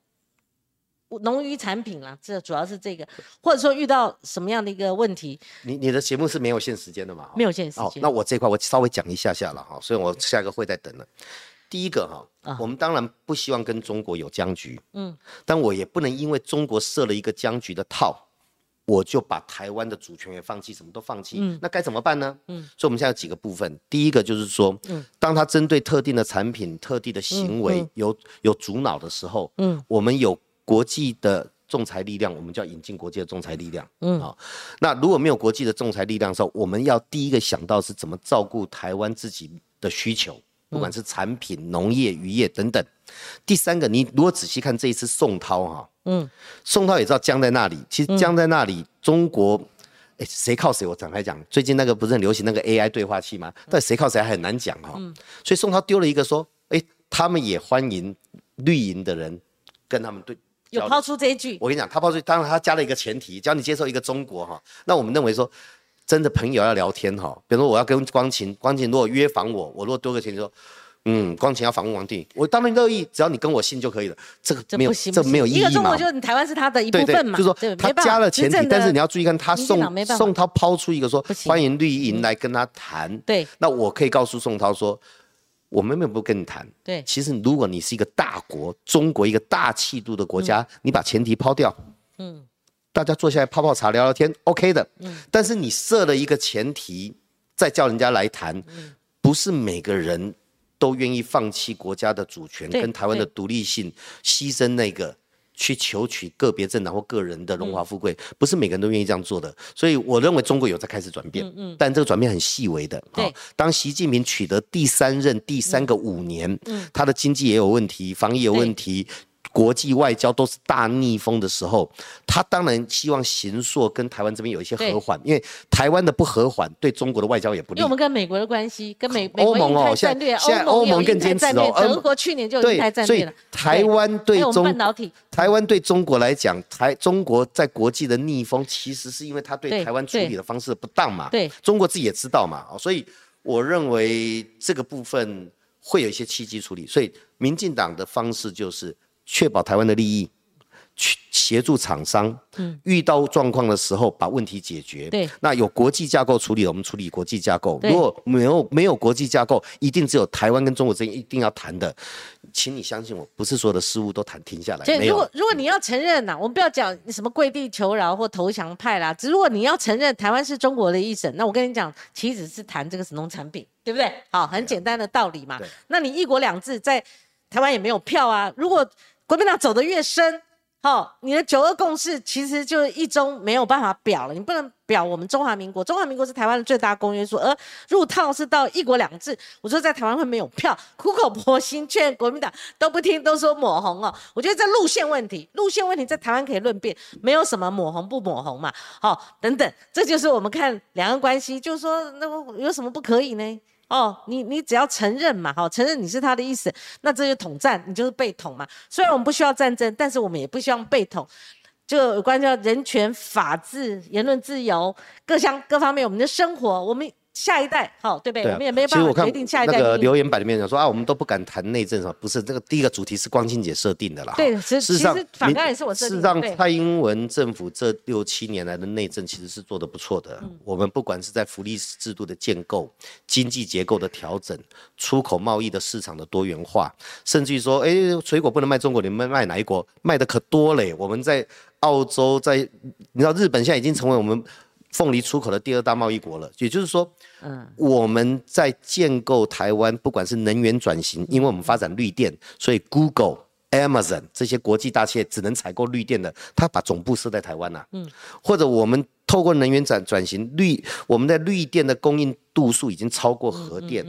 农渔产品啦，这主要是这个，或者说遇到什么样的一个问题？你你的节目是没有限时间的嘛？没有限时间。那我这块我稍微讲一下下了哈，所以我下一个会再等了。第一个哈，我们当然不希望跟中国有僵局，嗯，但我也不能因为中国设了一个僵局的套。我就把台湾的主权也放弃，什么都放弃，那该怎么办呢？嗯，所以我们现在有几个部分，第一个就是说，嗯，当他针对特定的产品、特定的行为有有阻挠的时候，嗯，我们有国际的仲裁力量，我们就要引进国际的仲裁力量，嗯，好，那如果没有国际的仲裁力量的时候，我们要第一个想到是怎么照顾台湾自己的需求。不管是产品、农业、渔业等等。第三个，你如果仔细看这一次宋涛哈，嗯，宋涛也知道僵在那里。其实僵在那里，中国，哎，谁靠谁？我展开讲，最近那个不是很流行那个 AI 对话器吗？但谁靠谁还很难讲哈。所以宋涛丢了一个说，哎，他们也欢迎绿营的人跟他们对。有抛出这一句。我跟你讲，他抛出，当然他加了一个前提，只要你接受一个中国哈，那我们认为说。真的朋友要聊天哈，比如说我要跟光晴，光晴如果约访我，我如果丢个前提说，嗯，光晴要访问王帝，我当然乐意，只要你跟我信就可以了。这个没有，这没有意义嘛。一个中国就是你台湾是他的一部分嘛，就是说他加了前提，但是你要注意看他宋宋涛抛出一个说欢迎绿营来跟他谈，对，那我可以告诉宋涛说，我们没有不跟你谈，对，其实如果你是一个大国，中国一个大气度的国家，你把前提抛掉，嗯。大家坐下来泡泡茶聊聊天，OK 的。嗯，但是你设了一个前提，再叫人家来谈，不是每个人都愿意放弃国家的主权跟台湾的独立性，牺牲那个去求取个别政党或个人的荣华富贵，不是每个人都愿意这样做的。所以我认为中国有在开始转变，嗯，但这个转变很细微的。对，当习近平取得第三任第三个五年，嗯，他的经济也有问题，防疫有问题。国际外交都是大逆风的时候，他当然希望行硕跟台湾这边有一些和缓，因为台湾的不和缓对中国的外交也不利。因为我们跟美国的关系，跟美欧盟哦，现在现在欧盟更坚持哦，德国去年就有台战略了。台湾对中半导体，台湾对中国来讲，台中国在国际的逆风，其实是因为他对台湾处理的方式不当嘛。对，中国自己也知道嘛，所以我认为这个部分会有一些契机处理。所以民进党的方式就是。确保台湾的利益，去协助厂商，嗯，遇到状况的时候把问题解决。对，那有国际架构处理，我们处理国际架构。如果没有没有国际架构，一定只有台湾跟中国之间一定要谈的，请你相信我，不是所有的事物都谈停下来。如果如果你要承认呐，我们不要讲什么跪地求饶或投降派啦，只如果你要承认台湾是中国的一省，那我跟你讲，岂止是谈这个是农产品，对不对？好，很简单的道理嘛。那你一国两制在台湾也没有票啊，如果。国民党走得越深，好，你的九二共识其实就一中没有办法表了，你不能表我们中华民国，中华民国是台湾的最大公约数，而入套是到一国两制。我说在台湾会没有票，苦口婆心劝国民党都不听，都说抹红哦。我觉得这路线问题，路线问题在台湾可以论辩，没有什么抹红不抹红嘛，好，等等，这就是我们看两岸关系，就是说那有什么不可以呢？哦，你你只要承认嘛，好，承认你是他的意思，那这就统战，你就是被统嘛。虽然我们不需要战争，但是我们也不希望被统。就有关叫人权、法治、言论自由各项各方面，我们的生活，我们。下一代好，对不对？我们也没办法决定下一代。那个留言板里面讲说啊，我们都不敢谈内政什么，不是这个第一个主题是光清姐设定的啦。对，事实上，反刚也是我设定。事实上，蔡英文政府这六七年来的内政其实是做的不错的。我们不管是在福利制度的建构、经济结构的调整、出口贸易的市场的多元化，甚至于说，哎，水果不能卖中国，你们卖哪一国？卖的可多嘞。我们在澳洲，在你知道日本现在已经成为我们。凤梨出口的第二大贸易国了，也就是说，嗯，我们在建构台湾，不管是能源转型，因为我们发展绿电，所以 Google Amazon 这些国际大企业只能采购绿电的，它把总部设在台湾呐。嗯，或者我们透过能源转转型，绿我们的绿电的供应度数已经超过核电。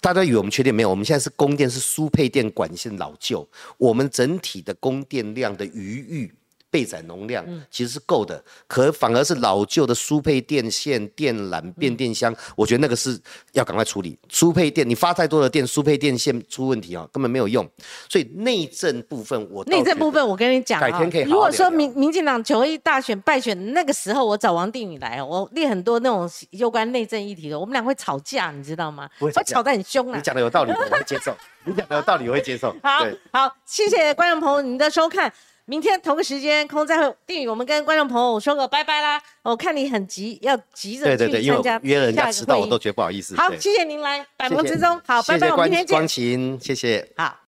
大家以为我们缺电没有？我们现在是供电是输配电管线老旧，我们整体的供电量的余裕。备载容量其实是够的，可反而是老旧的输配电线、电缆、变电箱，我觉得那个是要赶快处理。输配电你发太多的电，输配电线出问题啊，根本没有用。所以内政部分，我内政部分我跟你讲改天可以。如果说民民进党九一大选败选那个时候，我找王定宇来，我列很多那种有关内政议题的，我们俩会吵架，你知道吗？会吵得很凶啊。你讲的有道理，我会接受。你讲的有道理，我会接受。好好，谢谢观众朋友您的收看。明天同个时间空再会定宇，我们跟观众朋友说个拜拜啦！我看你很急，要急着去参加约人家迟到，我都觉得不好意思。好，谢谢您来百忙之中，好，拜拜，我们明天见。光琴，谢谢。好。